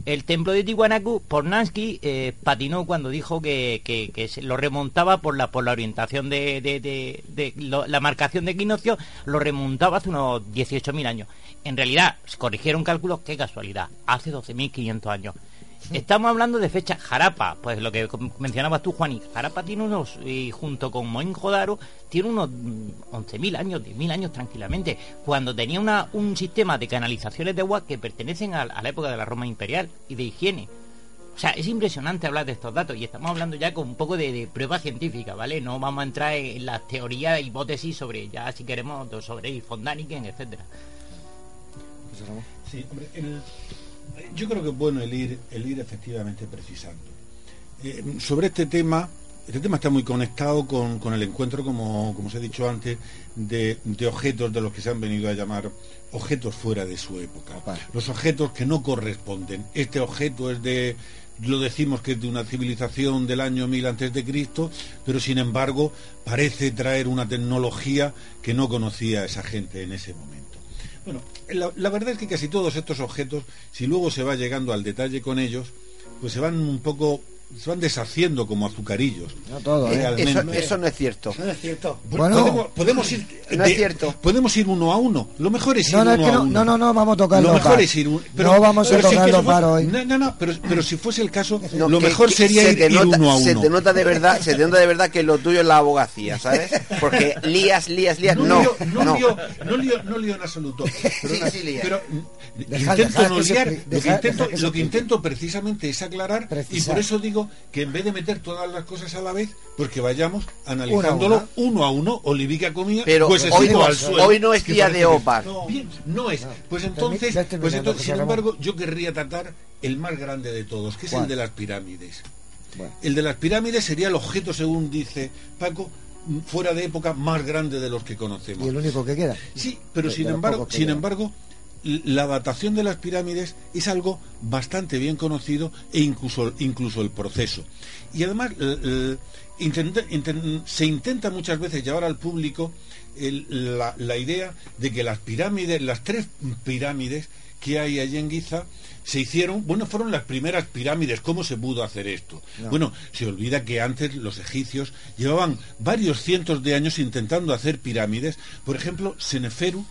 El templo de Tiwanaku, Pornansky eh, patinó cuando dijo que, que, lo remontaba por la, por la orientación de, de, la marcación de equinoccio, lo remontaba hace unos 18.000 años. En realidad, corrigieron cálculos, qué casualidad, hace 12.500 años. Estamos hablando de fecha Jarapa, pues lo que mencionabas tú, Juan, Jarapa tiene unos, y junto con Mohenjo-Daro, tiene unos 11.000 años, 10.000 años tranquilamente, cuando tenía una, un sistema de canalizaciones de agua que pertenecen a, la época de la Roma imperial y de higiene. O sea, es impresionante hablar de estos datos y estamos hablando ya con un poco de, prueba científica, ¿vale? No vamos a entrar en las teorías, hipótesis sobre, ya si queremos, sobre el von etcétera. Sí, hombre, yo creo que es bueno el ir, el ir efectivamente precisando. Eh, sobre este tema, este tema está muy conectado con, el encuentro, como, como os he dicho antes, de, objetos de los que se han venido a llamar objetos fuera de su época. Los objetos que no corresponden. Este objeto es de, lo decimos que es de una civilización del año 1000 antes de Cristo, pero sin embargo parece traer una tecnología que no conocía esa gente en ese momento. Bueno, la, verdad es que casi todos estos objetos, si luego se va llegando al detalle con ellos, pues se van un poco se van deshaciendo como azucarillos. No todo, ¿eh? eso, no es cierto. No es cierto. Bueno, podemos, ir. No es cierto. Podemos ir uno a uno. Lo mejor es ir no, uno es que a uno. No, no, no, vamos a tocarlo. Lo mejor es ir uno. Pero, no vamos a tocarlo para hoy. No, no, no, pero, pero si fuese el caso, lo mejor sería ir, uno a uno. Se te nota de verdad, se te nota de verdad que lo tuyo es la abogacía, ¿sabes? Porque lías, lías, lías. No, no, no, no, lío, no, lío, no lío en absoluto. Pero, sí, sí lías. pero intento no liar. Lo que intento precisamente es aclarar y por eso digo que en vez de meter todas las cosas a la vez, pues que vayamos analizándolo uno a uno, Olivica comía, pero pues hoy, no, hoy no es día de OPAR. No, no es. Pues entonces, pues entonces sin embargo, yo querría tratar el más grande de todos, que es el de las pirámides. El de las pirámides sería el objeto, según dice Paco, fuera de época más grande de los que conocemos. Y el único que queda. Sí, pero sin embargo, sin embargo, la datación de las pirámides es algo bastante bien conocido e incluso, incluso el proceso. Y además se intenta muchas veces llevar al público la, idea de que las pirámides, las tres pirámides que hay allí en Giza, se hicieron, bueno, fueron las primeras pirámides. ¿Cómo se pudo hacer esto? Bueno, se olvida que antes los egipcios llevaban varios cientos de años intentando hacer pirámides. Por ejemplo, Seneferu,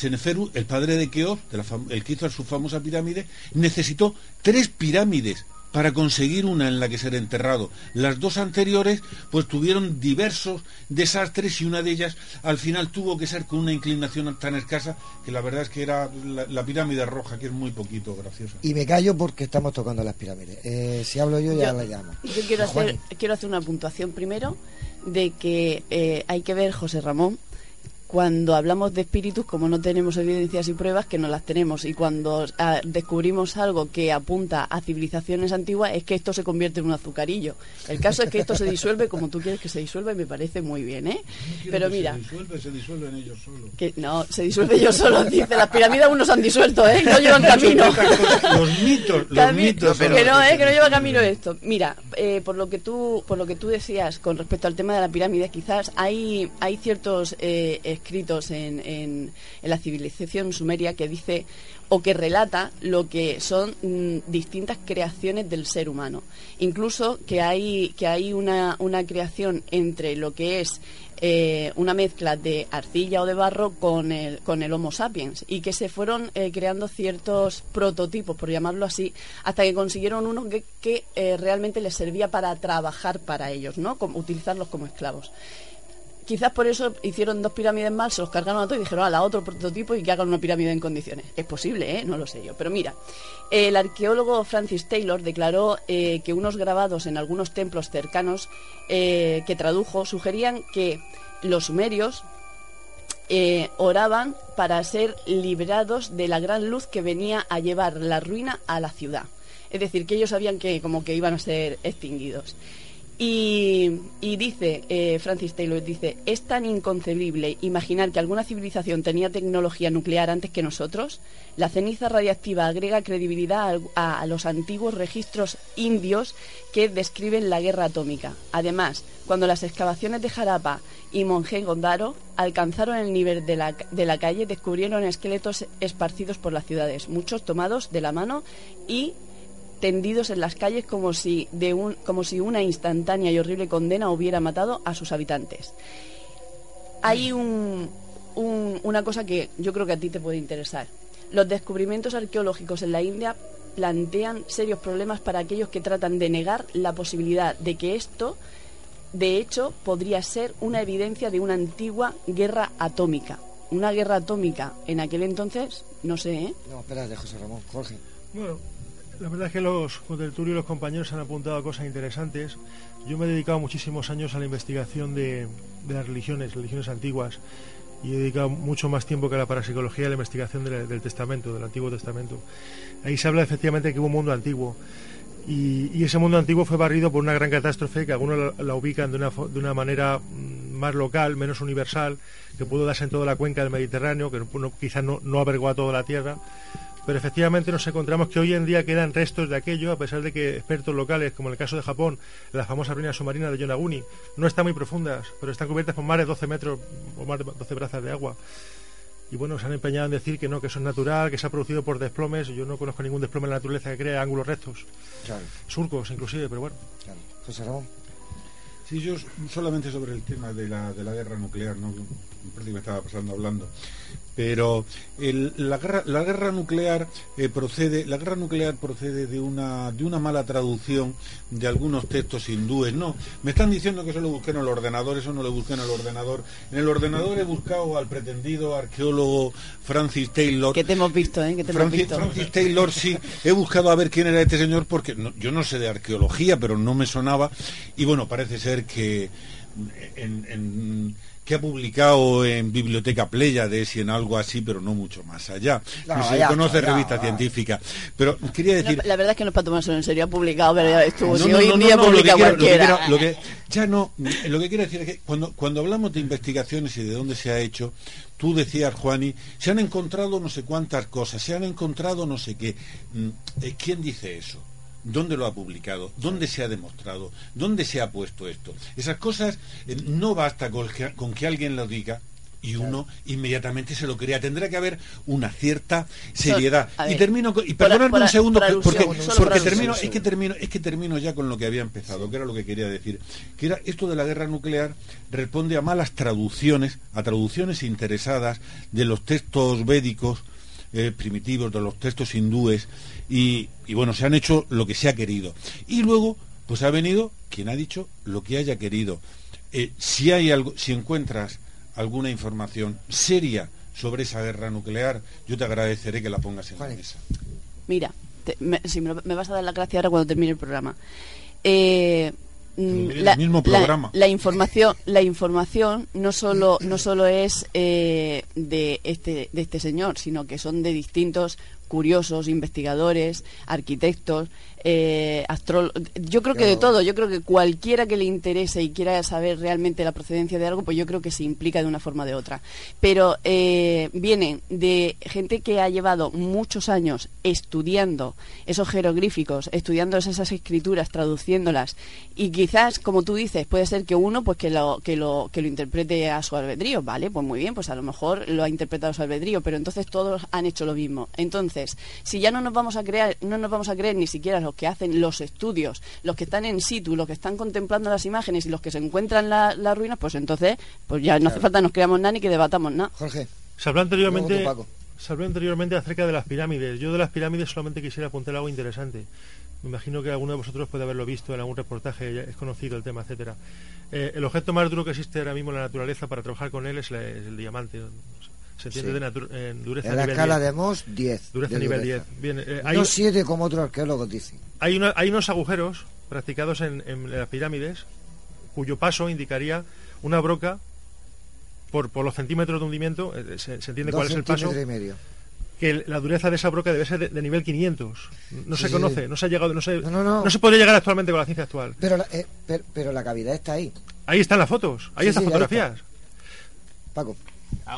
Seneferu, el padre de Keops, el que hizo su famosa pirámide, necesitó tres pirámides para conseguir una en la que ser enterrado. Las dos anteriores pues tuvieron diversos desastres y una de ellas al final tuvo que ser con una inclinación tan escasa que la verdad es que era la, pirámide roja, que es muy poquito graciosa. Y me callo porque estamos tocando las pirámides. Eh, si hablo yo ya la llamo. Yo quiero hacer, quiero hacer una puntuación primero de que eh, hay que ver, José Ramón, cuando hablamos de espíritus, como no tenemos evidencias y pruebas, que no las tenemos, y cuando ah, descubrimos algo que apunta a civilizaciones antiguas, es que esto se convierte en un azucarillo. El caso es que esto se disuelve como tú quieres que se disuelva y me parece muy bien, ¿eh? Pero mira... Se disuelve, se disuelven ellos solos. Que, no, se disuelve ellos solos, dice. Las pirámides aún no se han disuelto, ¿eh? No llevan camino. los mitos, los mitos. Pero, que no, ¿eh? Que no lleva camino esto. Mira, eh, por, lo que tú, por lo que tú decías con respecto al tema de la pirámide, quizás hay, hay ciertos... Eh, escritos en, en, la civilización sumeria que dice o que relata lo que son mm, distintas creaciones del ser humano. Incluso que hay, que hay una, una creación entre lo que es eh, una mezcla de arcilla o de barro con el, con el Homo sapiens y que se fueron eh, creando ciertos prototipos, por llamarlo así, hasta que consiguieron uno que, eh, realmente les servía para trabajar para ellos, ¿no? Como, utilizarlos como esclavos quizás por eso hicieron dos pirámides mal, se los cargaron a todos y dijeron, a la otro prototipo y que hagan una pirámide en condiciones. Es posible, ¿eh? No lo sé yo. Pero mira, el arqueólogo Francis Taylor declaró eh, que unos grabados en algunos templos cercanos eh, que tradujo sugerían que los sumerios oraban para ser liberados de la gran luz que venía a llevar la ruina a la ciudad. Es decir, que ellos sabían que como que iban a ser extinguidos. Y, dice, eh, Francis Taylor dice, es tan inconcebible imaginar que alguna civilización tenía tecnología nuclear antes que nosotros. La ceniza radiactiva agrega credibilidad a, los antiguos registros indios que describen la guerra atómica. Además, cuando las excavaciones de Jarapa y Mohenjo-Daro alcanzaron el nivel de la, de la calle, descubrieron esqueletos esparcidos por las ciudades, muchos tomados de la mano y tendidos en las calles como si, de un, como si una instantánea y horrible condena hubiera matado a sus habitantes. Hay un, una cosa que yo creo que a ti te puede interesar. Los descubrimientos arqueológicos en la India plantean serios problemas para aquellos que tratan de negar la posibilidad de que esto, de hecho, podría ser una evidencia de una antigua guerra atómica. Una guerra atómica en aquel entonces, no sé, ¿eh? No, espérate, José Ramón, Jorge. Bueno, la verdad es que los contertulios y los compañeros han apuntado a cosas interesantes. Yo me he dedicado muchísimos años a la investigación de, las religiones, religiones antiguas, y he dedicado mucho más tiempo que a la parapsicología a la investigación del Testamento, del Antiguo Testamento. Ahí se habla efectivamente que hubo un mundo antiguo. Y, ese mundo antiguo fue barrido por una gran catástrofe que algunos la, ubican de una, de una, manera mm, más local, menos universal, que pudo darse en toda la cuenca del Mediterráneo, que quizás no, no avergó a toda la tierra pero efectivamente nos encontramos que hoy en día quedan restos de aquello, a pesar de que expertos locales, como en el caso de Japón, la famosa ruina submarina de Yonaguni, no están muy profundas, pero están cubiertas por más de 12 metros o más de 12 brazas de agua. Y bueno, se han empeñado en decir que no, que eso es natural, que se ha producido por desplomes. Yo no conozco ningún desplome en la naturaleza que crea ángulos rectos, surcos inclusive, pero bueno. José Ramón. Sí, yo solamente sobre el tema de la, de la guerra nuclear, ¿no? Me estaba pasando hablando. Pero la, guerra, la guerra nuclear eh, procede la guerra nuclear procede de una de una mala traducción de algunos textos hindúes no me están diciendo que eso lo busqué en el ordenador eso no lo busqué en el ordenador. En el ordenador he buscado al pretendido arqueólogo Francis Taylor. Que te hemos visto eh que te Francis, hemos visto. Francis Taylor sí. He buscado a ver quién era este señor porque yo no sé de arqueología pero no me sonaba. Y bueno parece ser que en que ha publicado en Biblioteca Pléyades y en algo así, pero no mucho más allá. No, se conoce revista científica. Pero quería decir... La, verdad es que no es para tomarse en serio, ha publicado, pero ya estuvo. si hoy en día publica cualquiera. Lo que, ya no, lo que quiero decir es que cuando, cuando hablamos de investigaciones y de dónde se ha hecho, tú decías, Juani, se han encontrado no sé cuántas cosas, se han encontrado no sé qué. Mm, ¿Quién dice eso? ¿Dónde lo ha publicado? ¿Dónde se ha demostrado? ¿Dónde se ha puesto esto? Esas cosas eh, no basta con que, alguien lo diga y uno inmediatamente se lo crea. Tendrá que haber una cierta seriedad. y termino y perdonadme un segundo porque, porque termino, es que termino, es que termino ya con lo que había empezado, que era lo que quería decir, que era esto de la guerra nuclear responde a malas traducciones, a traducciones interesadas de los textos védicos eh, primitivos, de los textos hindúes, y, bueno, se han hecho lo que se ha querido. Y luego, pues ha venido quien ha dicho lo que haya querido. Eh, si hay algo, si encuentras alguna información seria sobre esa guerra nuclear, yo te agradeceré que la pongas en la mesa. Mira, si me, me, vas a dar la gracia ahora cuando termine el programa. Eh, Mm, la, mismo programa. La, información, la información no solo no solo es eh, de este de este señor, sino que son de distintos curiosos, investigadores, arquitectos, eh, yo creo que de todo, yo creo que cualquiera que le interese y quiera saber realmente la procedencia de algo, pues yo creo que se implica de una forma o de otra. Pero eh, vienen de gente que ha llevado muchos años estudiando esos jeroglíficos, estudiando esas escrituras, traduciéndolas, y quizás, como tú dices, puede ser que uno pues que lo, que lo, que lo interprete a su albedrío, ¿vale? Pues muy bien, pues a lo mejor lo ha interpretado a su albedrío, pero entonces todos han hecho lo mismo. Entonces, si ya no nos vamos a crear, no nos vamos a creer ni siquiera que hacen los estudios, los que están en situ, los que están contemplando las imágenes y los que se encuentran las la ruinas, pues entonces pues ya no hace falta nos creamos nada ni que debatamos nada. Jorge. Se habló anteriormente, se habló anteriormente acerca de las pirámides. Yo de las pirámides solamente quisiera apuntar algo interesante. Me imagino que alguno de vosotros puede haberlo visto en algún reportaje, es conocido el tema, etcétera. Eh, el objeto más duro que existe ahora mismo en la naturaleza para trabajar con él es, el diamante se entiende de en dureza en la escala de Mohs 10 dureza nivel 10 Bien, eh, hay, no 7 como otros arqueólogos dicen. Hay, una, hay unos agujeros practicados en, las pirámides cuyo paso indicaría una broca por, por los centímetros de hundimiento eh, se, entiende cuál es el paso y medio. que la dureza de esa broca debe ser de, nivel 500 no se conoce no se ha llegado no se no, no, se podría llegar actualmente con la ciencia actual. Pero la, eh, pero, la cavidad está ahí. Ahí están las fotos ahí están fotografías. Paco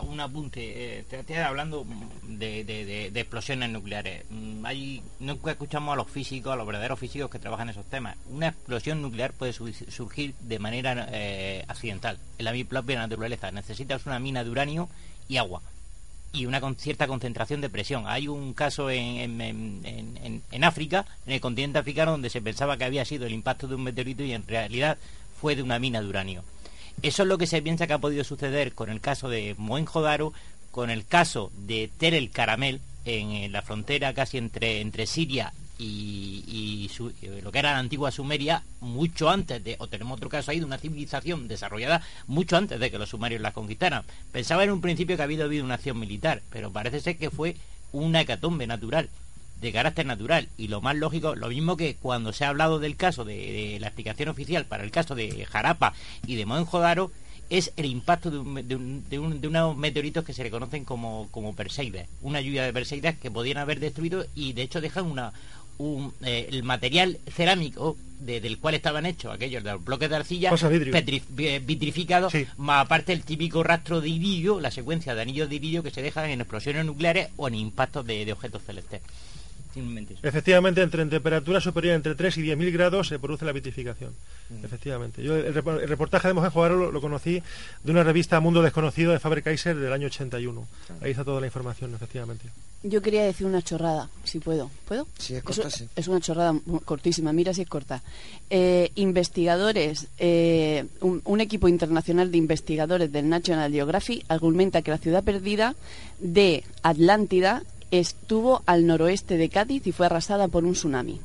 un apunte, eh, te, hablando de, explosiones nucleares. Mm, hay, nunca escuchamos a los físicos, a los verdaderos físicos que trabajan en esos temas. Una explosión nuclear puede surgir de manera eh, accidental, en la propia naturaleza. Necesitas una mina de uranio y agua y una con cierta concentración de presión. Hay un caso en, en, África, en el continente africano, donde se pensaba que había sido el impacto de un meteorito y en realidad fue de una mina de uranio. Eso es lo que se piensa que ha podido suceder con el caso de Mohenjo-Daro, con el caso de Tel el Caramel, en, la frontera casi entre, entre Siria y, eh, lo que era la antigua Sumeria, mucho antes de, o tenemos otro caso ahí, de una civilización desarrollada mucho antes de que los sumerios la conquistaran. Pensaba en un principio que había habido una acción militar, pero parece ser que fue una hecatombe natural de carácter natural. Y lo más lógico, lo mismo que cuando se ha hablado del caso de, la explicación oficial para el caso de Jarapa y de Mohenjo-Daro, es el impacto de, unos meteoritos que se le conocen como, como Perseides, una lluvia de Perseides que podían haber destruido y de hecho dejan una, un, eh, el material cerámico del cual estaban hechos aquellos de los bloques de arcilla eh, vitrificados, más aparte el típico rastro de iridio, la secuencia de anillos de iridio que se dejan en explosiones nucleares o en impactos de objetos celestes. Efectivamente, entre en temperatura superior entre 3 y 10.000 grados se produce la vitrificación. Mm. Efectivamente. Yo el, reportaje de Mojen lo, lo, conocí de una revista Mundo Desconocido de Faber-Kaiser del año 81. Ahí está toda la información, efectivamente. Yo quería decir una chorrada, si puedo. ¿Puedo? Sí, es corta, Es una chorrada cortísima, mira si es corta. Eh, investigadores, eh, un, un, equipo internacional de investigadores del National Geographic argumenta que la ciudad perdida de Atlántida estuvo al noroeste de Cádiz y fue arrasada por un tsunami.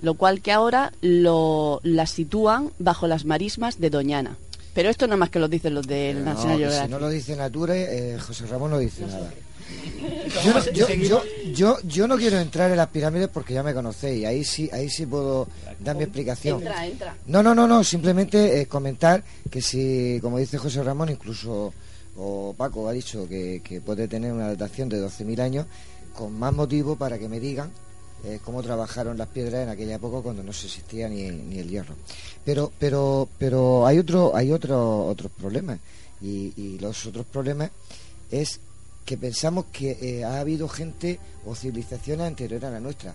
Lo cual que ahora lo, la sitúan bajo las marismas de Doñana. Pero esto nada más que lo dicen los del National Geographic. Si no lo dice Nature, eh, José Ramón no dice nada. Yo, yo, yo, yo, no quiero entrar en las pirámides porque ya me conocéis. Ahí sí, ahí sí puedo dar mi explicación. Entra, entra. No, no, no, no. Simplemente eh, comentar que si, como dice José Ramón, incluso o Paco ha dicho que, puede tener una datación de 12.000 años, con más motivo para que me digan eh, cómo trabajaron las piedras en aquella época cuando no se existía ni, el hierro. Pero, pero, pero hay otro, hay otro, otros problemas y, los otros problemas es que pensamos que eh, ha habido gente o civilizaciones anteriores a la nuestra.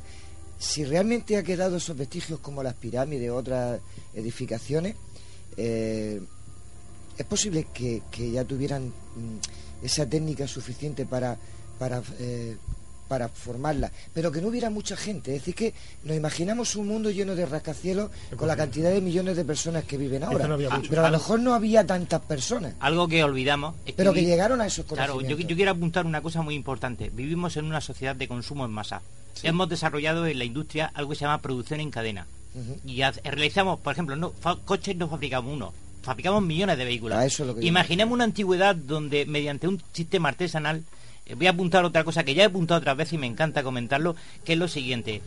Si realmente ha quedado esos vestigios como las pirámides o otras edificaciones, eh, ¿Es posible que, ya tuvieran mm, esa técnica suficiente para, para, eh, para formarla, pero que no hubiera mucha gente? Es decir, que nos imaginamos un mundo lleno de rascacielos con la cantidad de millones de personas que viven ahora, pero a lo mejor no había tantas personas. Algo que olvidamos es pero que llegaron a esos conocimientos. Claro, yo, quiero apuntar una cosa muy importante. Vivimos en una sociedad de consumo en masa. Hemos desarrollado en la industria algo que se llama producción en cadena. Y realizamos, por ejemplo, no, coches no fabricamos uno, fabricamos millones de vehículos. Imaginemos una antigüedad donde mediante un sistema artesanal, eh, voy a apuntar otra cosa que ya he apuntado otras veces y me encanta comentarlo, que es lo siguiente.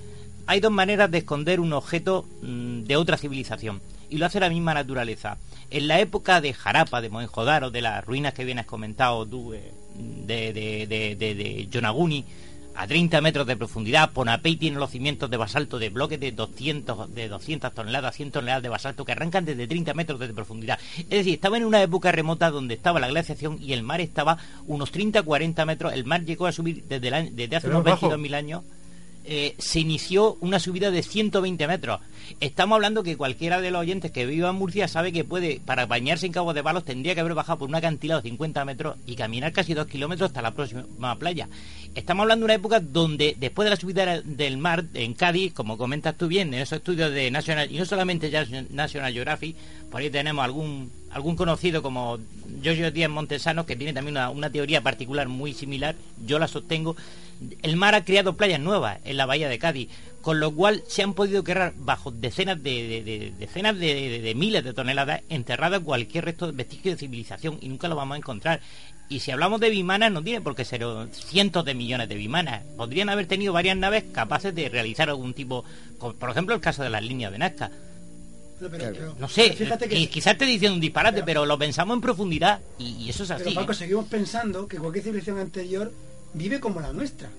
Hay dos maneras de esconder un objeto mm, de otra civilización y lo hace la misma naturaleza. En la época de Jarapa, de Mohenjo-Daro, de las ruinas que vienes comentado tú, eh, de, de, de, de Yonaguni, a 30 metros de profundidad. Ponapey tiene los cimientos de basalto de bloques de 200, de 200 toneladas, 100 toneladas de basalto que arrancan desde 30 metros de profundidad. Es decir, estaba en una época remota donde estaba la glaciación y el mar estaba unos 30-40 metros. El mar llegó a subir desde, desde hace unos 22.000 años eh, se inició una subida de 120 metros. Estamos hablando que cualquiera de los oyentes que viva en Murcia sabe que puede, para bañarse en Cabo de Balos, tendría que haber bajado por una acantilado de 50 metros y caminar casi 2 kilómetros hasta la próxima playa. Estamos hablando de una época donde, después de la subida del mar en Cádiz, como comentas tú bien, en esos estudios de National, y no solamente ya National Geographic, por ahí tenemos algún algún conocido como Giorgio Díaz Montesano, que tiene también una, una teoría particular muy similar, yo la sostengo, el mar ha creado playas nuevas en la bahía de Cádiz, con lo cual se han podido quedar bajo decenas de, decenas de, miles de toneladas enterradas cualquier resto de vestigio de civilización y nunca lo vamos a encontrar. Y si hablamos de bimanas, no tiene por qué ser cientos de millones de bimanas. Podrían haber tenido varias naves capaces de realizar algún tipo, por ejemplo el caso de las líneas de Nazca. no sé, quizás te diciendo un disparate, pero, lo pensamos en profundidad y, eso es así. Pero Paco, ¿eh? seguimos pensando que cualquier civilización anterior vive como la nuestra.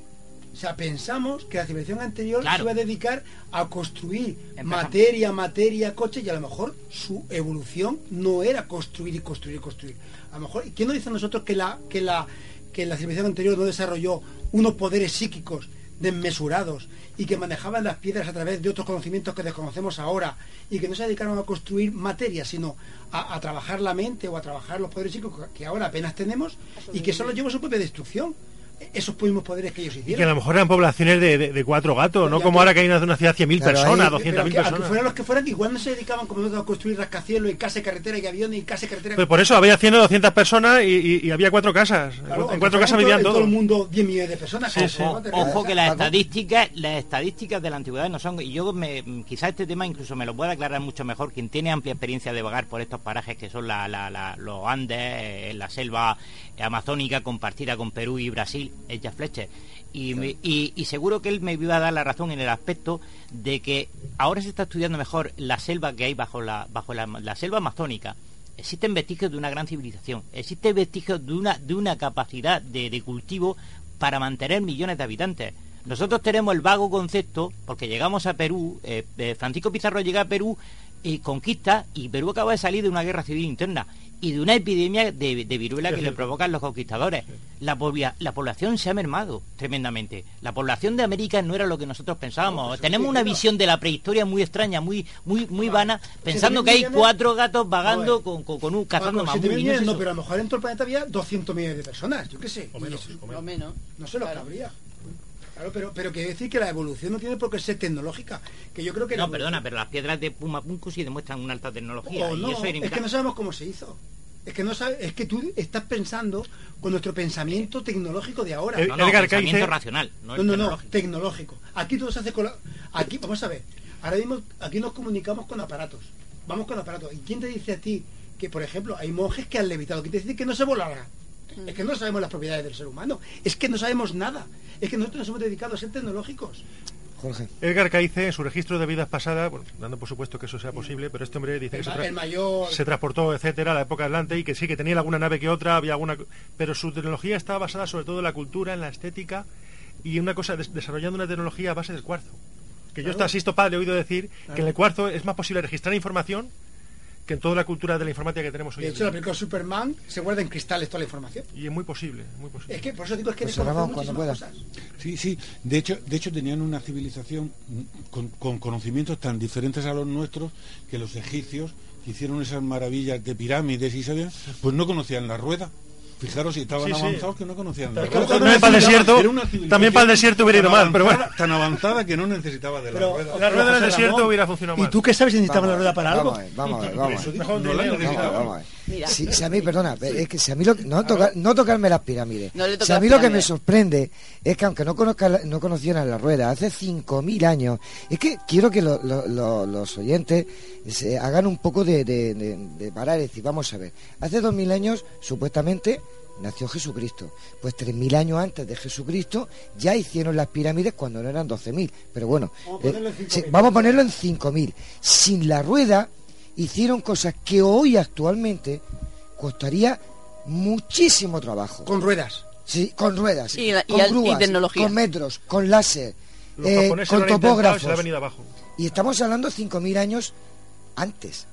O sea, pensamos que la civilización anterior se iba a dedicar a construir materia, materia, coche, y a lo mejor su evolución no era construir y construir y construir. A lo mejor, ¿quién nos dice a nosotros que la, que la, que la civilización anterior no desarrolló unos poderes psíquicos desmesurados y que manejaban las piedras a través de otros conocimientos que desconocemos ahora y que no se dedicaron a construir materia, sino a, a trabajar la mente o a trabajar los poderes psíquicos que ahora apenas tenemos y que solo llevó su propia destrucción? Esos mismos poderes que ellos hicieron. Y que a lo mejor eran poblaciones de, cuatro gatos, no como ahora que hay una, una ciudad de 100.000 personas, 200.000 personas. Que fueran los que fueran, igual no se dedicaban como a construir rascacielos y casa, carretera y aviones y casa, carretera. Pues por eso había 100 o 200 personas y, había cuatro casas. en cuatro casas vivían todo. el mundo 10 millones de personas. Ojo, que las estadísticas, las estadísticas de la antigüedad no son. Y yo me, quizá este tema incluso me lo pueda aclarar mucho mejor quien tiene amplia experiencia de vagar por estos parajes que son la, los Andes, eh, la selva amazónica compartida con Perú y Brasil, es Fletcher. Y, seguro que él me iba a dar la razón en el aspecto de que ahora se está estudiando mejor la selva que hay bajo la, bajo la, selva amazónica. Existen vestigios de una gran civilización, existen vestigios de una, de una capacidad de, cultivo para mantener millones de habitantes. Nosotros tenemos el vago concepto, porque llegamos a Perú, eh, eh, Francisco Pizarro llega a Perú y conquista, y Perú acaba de salir de una guerra civil interna y de una epidemia de, viruela que le provocan los conquistadores. La, la población se ha mermado tremendamente. La población de América no era lo que nosotros pensábamos. Pues Tenemos una visión de la prehistoria muy extraña, muy muy muy vana, pensando que hay cuatro gatos vagando con, con, un cazando más. No, pero a lo mejor en todo el planeta había 200 millones de personas, yo qué sé. O menos. O menos. No sé lo que habría. Claro, pero, pero quiere decir que la evolución no tiene por qué ser tecnológica. Que yo creo que no, perdona, pero las piedras de Pumapunku sí demuestran una alta tecnología. Oh, no, es que no sabemos cómo se hizo. Es que no sabes, es que tú estás pensando con nuestro pensamiento tecnológico de ahora. no, no, pensamiento racional, no, no, no, tecnológico. Aquí todo se hace con aquí vamos a ver. Ahora mismo aquí nos comunicamos con aparatos. Vamos con aparatos. ¿Y quién te dice a ti que, por ejemplo, hay monjes que han levitado? ¿Quién te dice que no se volará? Es que no sabemos las propiedades del ser humano. Es que no sabemos nada. Es que nosotros nos hemos dedicado a ser tecnológicos. Edgar Caice, en su registro de vidas pasadas, dando por supuesto que eso sea posible, pero este hombre dice que se, transportó, etcétera, a la época adelante y que sí, que tenía alguna nave que otra, había alguna. Pero su tecnología estaba basada sobre todo en la cultura, en la estética y en una cosa, desarrollando una tecnología a base del cuarzo. Que yo hasta asisto padre he oído decir que en el cuarzo es más posible registrar información que en toda la cultura de la informática que tenemos hoy. De hecho, la película Superman se guarda en cristales toda la información. Y es muy posible, muy posible. Es que por eso digo es que pues cuando puedas. Sí, sí. De hecho, de hecho tenían una civilización con, con, conocimientos tan diferentes a los nuestros que los egipcios que hicieron esas maravillas de pirámides y sabían, pues no conocían la rueda. Fijaros si estaban avanzados que no conocían la rueda. También para el desierto, también para el desierto hubiera ido mal, pero bueno. Tan avanzada que no necesitaba de la rueda. La rueda del desierto hubiera funcionado mal. ¿Y tú qué sabes si necesitaba la rueda para algo? Vamos a ver, vamos a ver. No la Si, a mí, perdona, es que si a mí lo, no, no tocarme las pirámides. si a mí lo que me sorprende es que aunque no conozca, no conocieran la rueda, hace 5.000 años, es que quiero que los oyentes se hagan un poco de, de, de, parar y decir, vamos a ver, hace 2.000 años supuestamente nació Jesucristo. Pues 3.000 años antes de Jesucristo ya hicieron las pirámides cuando no eran 12.000. Pero bueno, vamos a ponerlo en 5.000. Eh, Sin la rueda hicieron cosas que hoy actualmente costaría muchísimo trabajo. Con ruedas. Sí, con ruedas. Y, con tecnología. Con metros, con láser, eh, con topógrafos. Y estamos hablando 5.000 años antes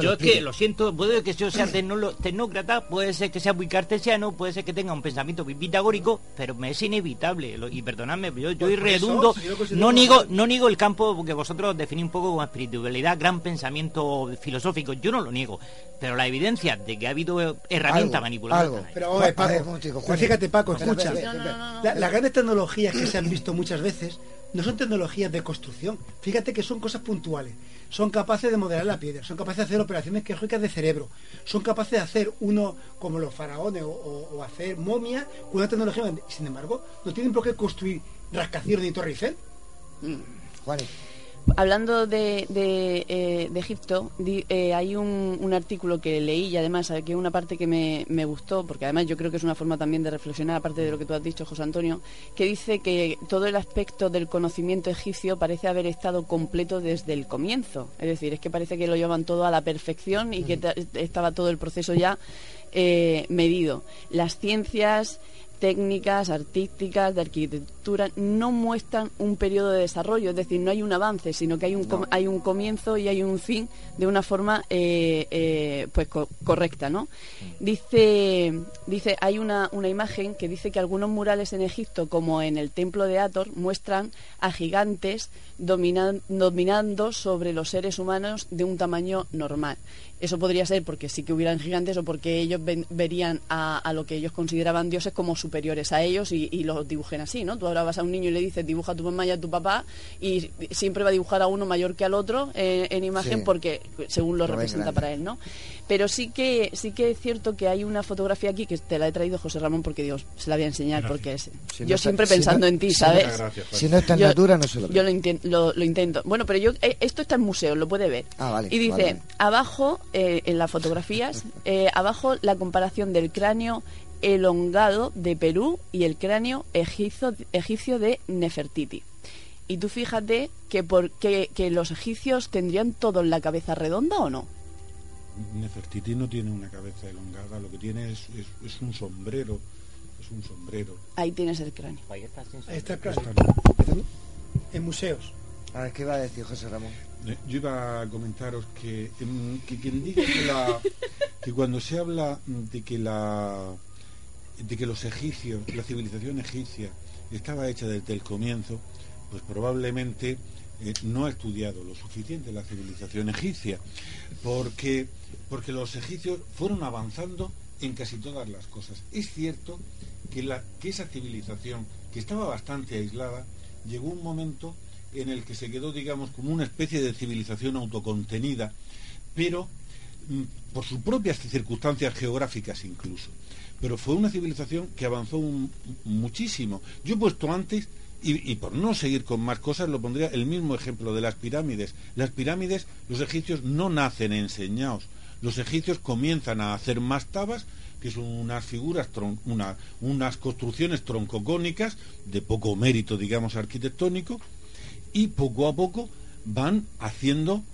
yo es que lo siento, puede que yo sea tecnócrata, puede ser que sea muy cartesiano, puede ser que tenga un pensamiento muy pitagórico, pero me es inevitable. y perdonadme, yo, yo redundo, no niego, no niego el campo porque vosotros definís un poco como espiritualidad, gran pensamiento filosófico, yo no lo niego, pero la evidencia de que ha habido herramienta manipulada. Pero Paco, fíjate Paco, escucha, las grandes tecnologías que se han visto muchas veces no son tecnologías de construcción. Fíjate que son cosas puntuales. Son capaces de modelar la piedra, son capaces de hacer operaciones quirúrgicas de cerebro, son capaces de hacer uno como los faraones o, hacer momias con una tecnología. Sin embargo, no tienen por qué construir rascacielos ni Torre Eiffel. Mm. Hablando de, de, eh, Egipto, eh, hay un, artículo que leí y además eh, que una parte que me, me, gustó, porque además yo creo que es una forma también de reflexionar, aparte de lo que tú has dicho, José Antonio, que dice que todo el aspecto del conocimiento egipcio parece haber estado completo desde el comienzo. Es decir, es que parece que lo llevan todo a la perfección y que estaba todo el proceso ya medido. Las ciencias técnicas, artísticas, de arquitectura, no muestran un periodo de desarrollo, es decir, no hay un avance, sino que hay un, hay un comienzo y hay un fin de una forma eh, eh, pues correcta, ¿no? Dice, dice hay una, una imagen que dice que algunos murales en Egipto, como en el templo de Ator, muestran a gigantes dominando sobre los seres humanos de un tamaño normal. Eso podría ser porque sí que hubieran gigantes o porque ellos verían a, lo que ellos consideraban dioses como superiores a ellos y, los dibujen así, ¿no? Tú ahora vas a un niño y le dices dibuja a tu mamá y a tu papá y siempre va a dibujar a uno mayor que al otro eh, en imagen porque según lo, representa para él, ¿no? Pero sí que sí que es cierto que hay una fotografía aquí que te la he traído José Ramón porque Dios se la voy a enseñar porque es, yo siempre pensando en ti, ¿sabes? si no está en natura no se lo Yo lo, lo, intento. Bueno, pero yo eh, esto está en museo, lo puede ver. Ah, vale, y dice, abajo eh, en las fotografías, eh, abajo la comparación del cráneo elongado de Perú y el cráneo egipcio, egipcio de Nefertiti. Y tú fíjate que, por, que, los egipcios tendrían todo en la cabeza redonda o no. Nefertiti no tiene una cabeza elongada, lo que tiene es, es, un sombrero. Es un sombrero. Ahí tienes el cráneo. Ahí está, el cráneo. En museos. A ver, ¿qué iba a decir José Ramón? Eh, yo iba a comentaros que, que quien diga que, cuando se habla de que la de que los egipcios, la civilización egipcia estaba hecha desde el comienzo, pues probablemente eh, no ha estudiado lo suficiente la civilización egipcia, porque, porque los egipcios fueron avanzando en casi todas las cosas. Es cierto que, la, que esa civilización, que estaba bastante aislada, llegó un momento en el que se quedó, digamos, como una especie de civilización autocontenida, pero mm, por sus propias circunstancias geográficas incluso. Pero fue una civilización que avanzó muchísimo. Yo he puesto antes, y, por no seguir con más cosas, lo pondría el mismo ejemplo de las pirámides. Las pirámides, los egipcios no nacen enseñados. Los egipcios comienzan a hacer mastabas, que son unas figuras, unas construcciones troncocónicas de poco mérito, digamos, arquitectónico, y poco a poco van haciendo,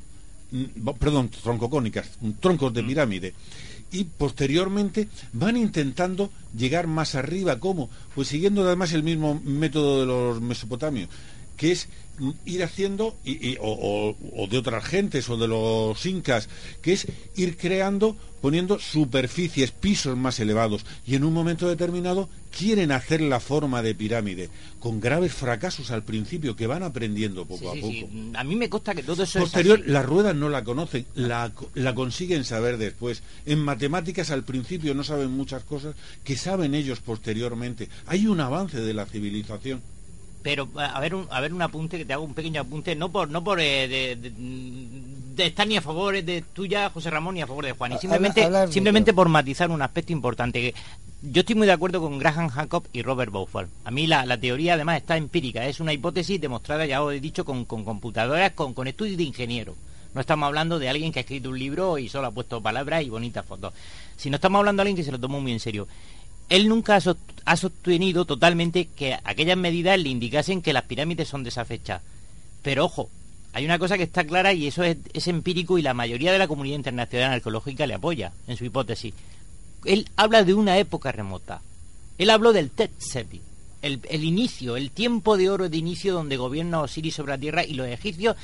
mm, perdón, troncocónicas, troncos de mm. pirámide. Y posteriormente van intentando llegar más arriba. ¿Cómo? Pues siguiendo además el mismo método de los mesopotamios. Que es ir haciendo, y, o, de otras gentes, o de los incas, que es ir creando, poniendo superficies, pisos más elevados, y en un momento determinado quieren hacer la forma de pirámide, con graves fracasos al principio, que van aprendiendo poco a poco. A mí me consta que todo eso Posterior, las ruedas no la conocen, la, la consiguen saber después. En matemáticas al principio no saben muchas cosas que saben ellos posteriormente. Hay un avance de la civilización pero a ver un, a ver un apunte que te hago un pequeño apunte no por no por eh, de, estar ni a favor de tuya José Ramón ni a favor de Juan y simplemente simplemente por matizar un aspecto importante que yo estoy muy de acuerdo con Graham Hancock y Robert Bowford. A mí la, la, teoría además está empírica, es una hipótesis demostrada, ya os he dicho, con, con computadoras, con, con estudios de ingeniero. No estamos hablando de alguien que ha escrito un libro y solo ha puesto palabras y bonitas fotos. Si no estamos hablando de alguien que se lo tomó muy en serio él nunca ha sostenido totalmente que aquellas medidas le indicasen que las pirámides son de esa fecha. Pero ojo, hay una cosa que está clara y eso es, empírico y la mayoría de la comunidad internacional arqueológica le apoya en su hipótesis. Él habla de una época remota. Él habló del Tetseti, el, el, inicio, el tiempo de oro de inicio donde gobierna Osiris sobre la tierra y los egipcios,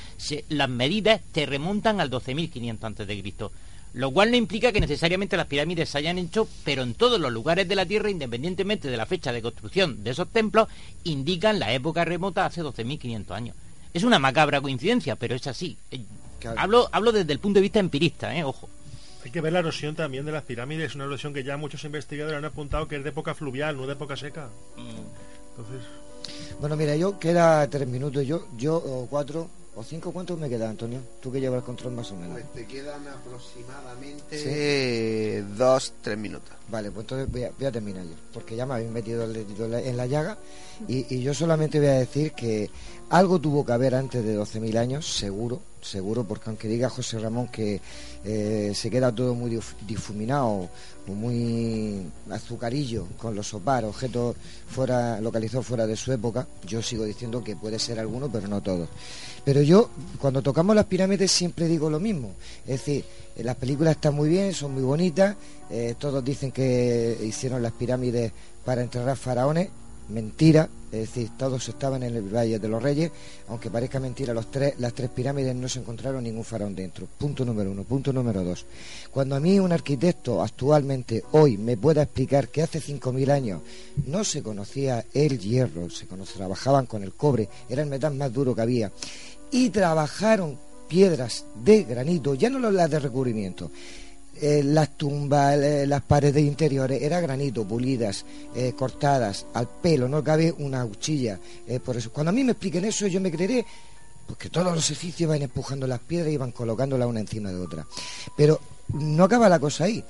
las medidas te remontan al 12.500 a.C lo cual no implica que necesariamente las pirámides se hayan hecho, pero en todos los lugares de la Tierra, independientemente de la fecha de construcción de esos templos, indican la época remota hace 12.500 años. Es una macabra coincidencia, pero es así. Eh, hablo, hablo desde el punto de vista empirista, ¿eh? ojo. Hay que ver la erosión también de las pirámides, una erosión que ya muchos investigadores han apuntado que es de época fluvial, no de época seca. Mm. Entonces... Bueno, mira, yo queda tres minutos, yo, yo o cuatro, ¿O cinco cuántos me quedan, Antonio? Tú que llevas el control más o menos. Pues te quedan aproximadamente dos, tres minutos. Vale, pues entonces voy a, terminar yo, porque ya me habéis metido el dedito en la llaga y, yo solamente voy a decir que algo tuvo que haber antes de 12.000 años, seguro, seguro, porque aunque diga José Ramón que eh, se queda todo muy difuminado muy azucarillo con los sopar, objetos fuera, localizados fuera de su época, yo sigo diciendo que puede ser alguno, pero no todos. Pero yo, cuando tocamos las pirámides, siempre digo lo mismo. Es decir, eh, las películas están muy bien, son muy bonitas, eh, todos dicen que hicieron las pirámides para enterrar faraones. Mentira, es decir, todos estaban en el Valle de los Reyes, aunque parezca mentira, los tres, las tres pirámides no se encontraron ningún faraón dentro. Punto número uno. Punto número dos. Cuando a mí un arquitecto actualmente, hoy, me pueda explicar que hace 5.000 años no se conocía el hierro, se trabajaban con el cobre, era el metal más duro que había, y trabajaron piedras de granito, ya no las de recubrimiento, eh, las tumbas, eh, las paredes interiores, era granito, pulidas, eh, cortadas al pelo, no cabe una cuchilla. por eso, cuando a mí me expliquen eso, yo me creeré porque todos los edificios van empujando las piedras y van colocándolas una encima de otra. Pero no acaba la cosa ahí.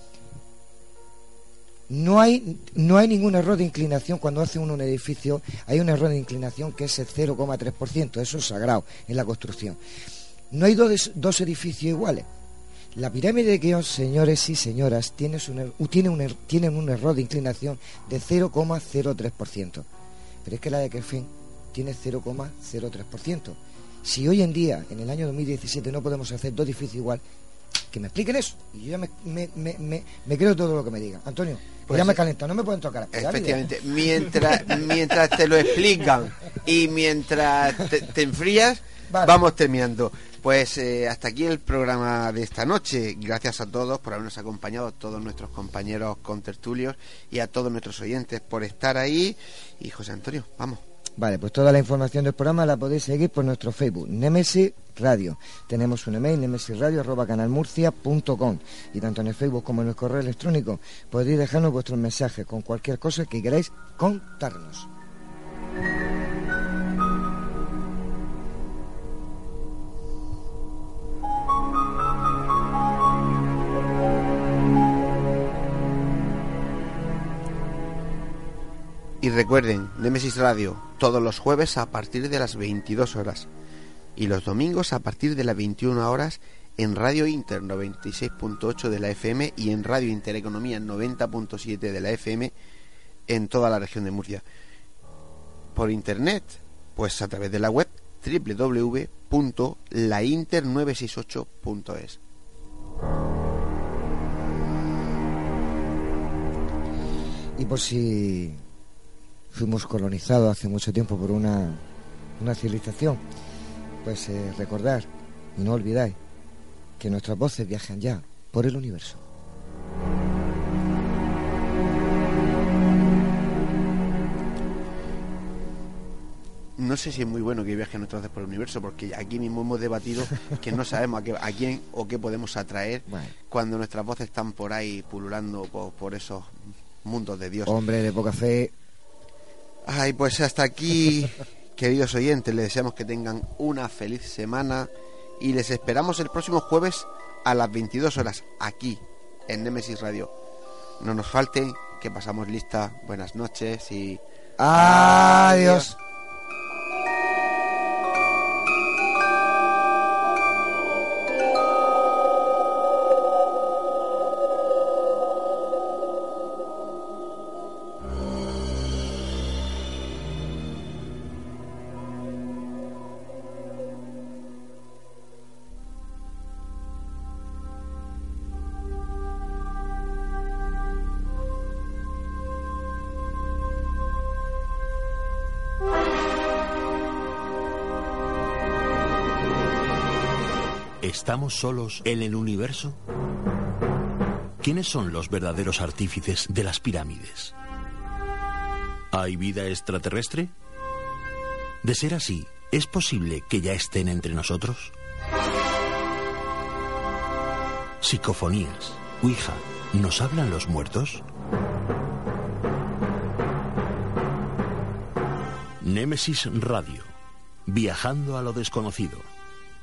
No hay, no hay ningún error de inclinación cuando hace uno un edificio, hay un error de inclinación que es el 0,3%, eso es sagrado en la construcción. No hay dos, dos edificios iguales. La pirámide de Keops, señores y señoras, tiene, un, tiene un, er, tienen un error de inclinación de 0,03%. Pero es que la de Kefren tiene 0,03%. Si hoy en día, en el año 2017, no podemos hacer dos edificios igual, que me expliquen eso. Y yo ya me, me, creo todo lo que me digan. Antonio, pues ya me calenta, no me pueden tocar. Efectivamente, mientras, mientras te lo explican y mientras te, enfrías, vamos terminando. Pues eh, hasta aquí el programa de esta noche. Gracias a todos por habernos acompañado, a todos nuestros compañeros con tertulios y a todos nuestros oyentes por estar ahí. Y José Antonio, vamos. Vale, pues toda la información del programa la podéis seguir por nuestro Facebook, Nemesis Radio. Tenemos un email, nemesisradio.canalmurcia.com y tanto en el Facebook como en el correo electrónico podéis dejarnos vuestros mensajes con cualquier cosa que queráis contarnos. Y recuerden, Nemesis Radio, todos los jueves a partir de las 22 horas y los domingos a partir de las 21 horas en Radio Inter 96.8 de la FM y en Radio Intereconomía 90.7 de la FM en toda la región de Murcia. Por internet, pues a través de la web www.lainter968.es. Y por si fuimos colonizados hace mucho tiempo por una una civilización. Pues eh, recordar y no olvidáis que nuestras voces viajan ya por el universo. no sé si es muy bueno que viajen nuestras voces por el universo, porque aquí mismo hemos debatido que no sabemos a, quién o qué podemos atraer cuando nuestras voces están por ahí pululando por, esos mundos de Dios. Hombre de poca fe. Ay, pues hasta aquí, queridos oyentes, les deseamos que tengan una feliz semana y les esperamos el próximo jueves a las 22 horas aquí en Nemesis Radio. No nos falten, que pasamos lista. Buenas noches y... Adiós. ¿Estamos solos en el universo? ¿Quiénes son los verdaderos artífices de las pirámides? ¿Hay vida extraterrestre? De ser así, ¿es posible que ya estén entre nosotros? Psicofonías, Ouija, ¿nos hablan los muertos? Némesis Radio, viajando a lo desconocido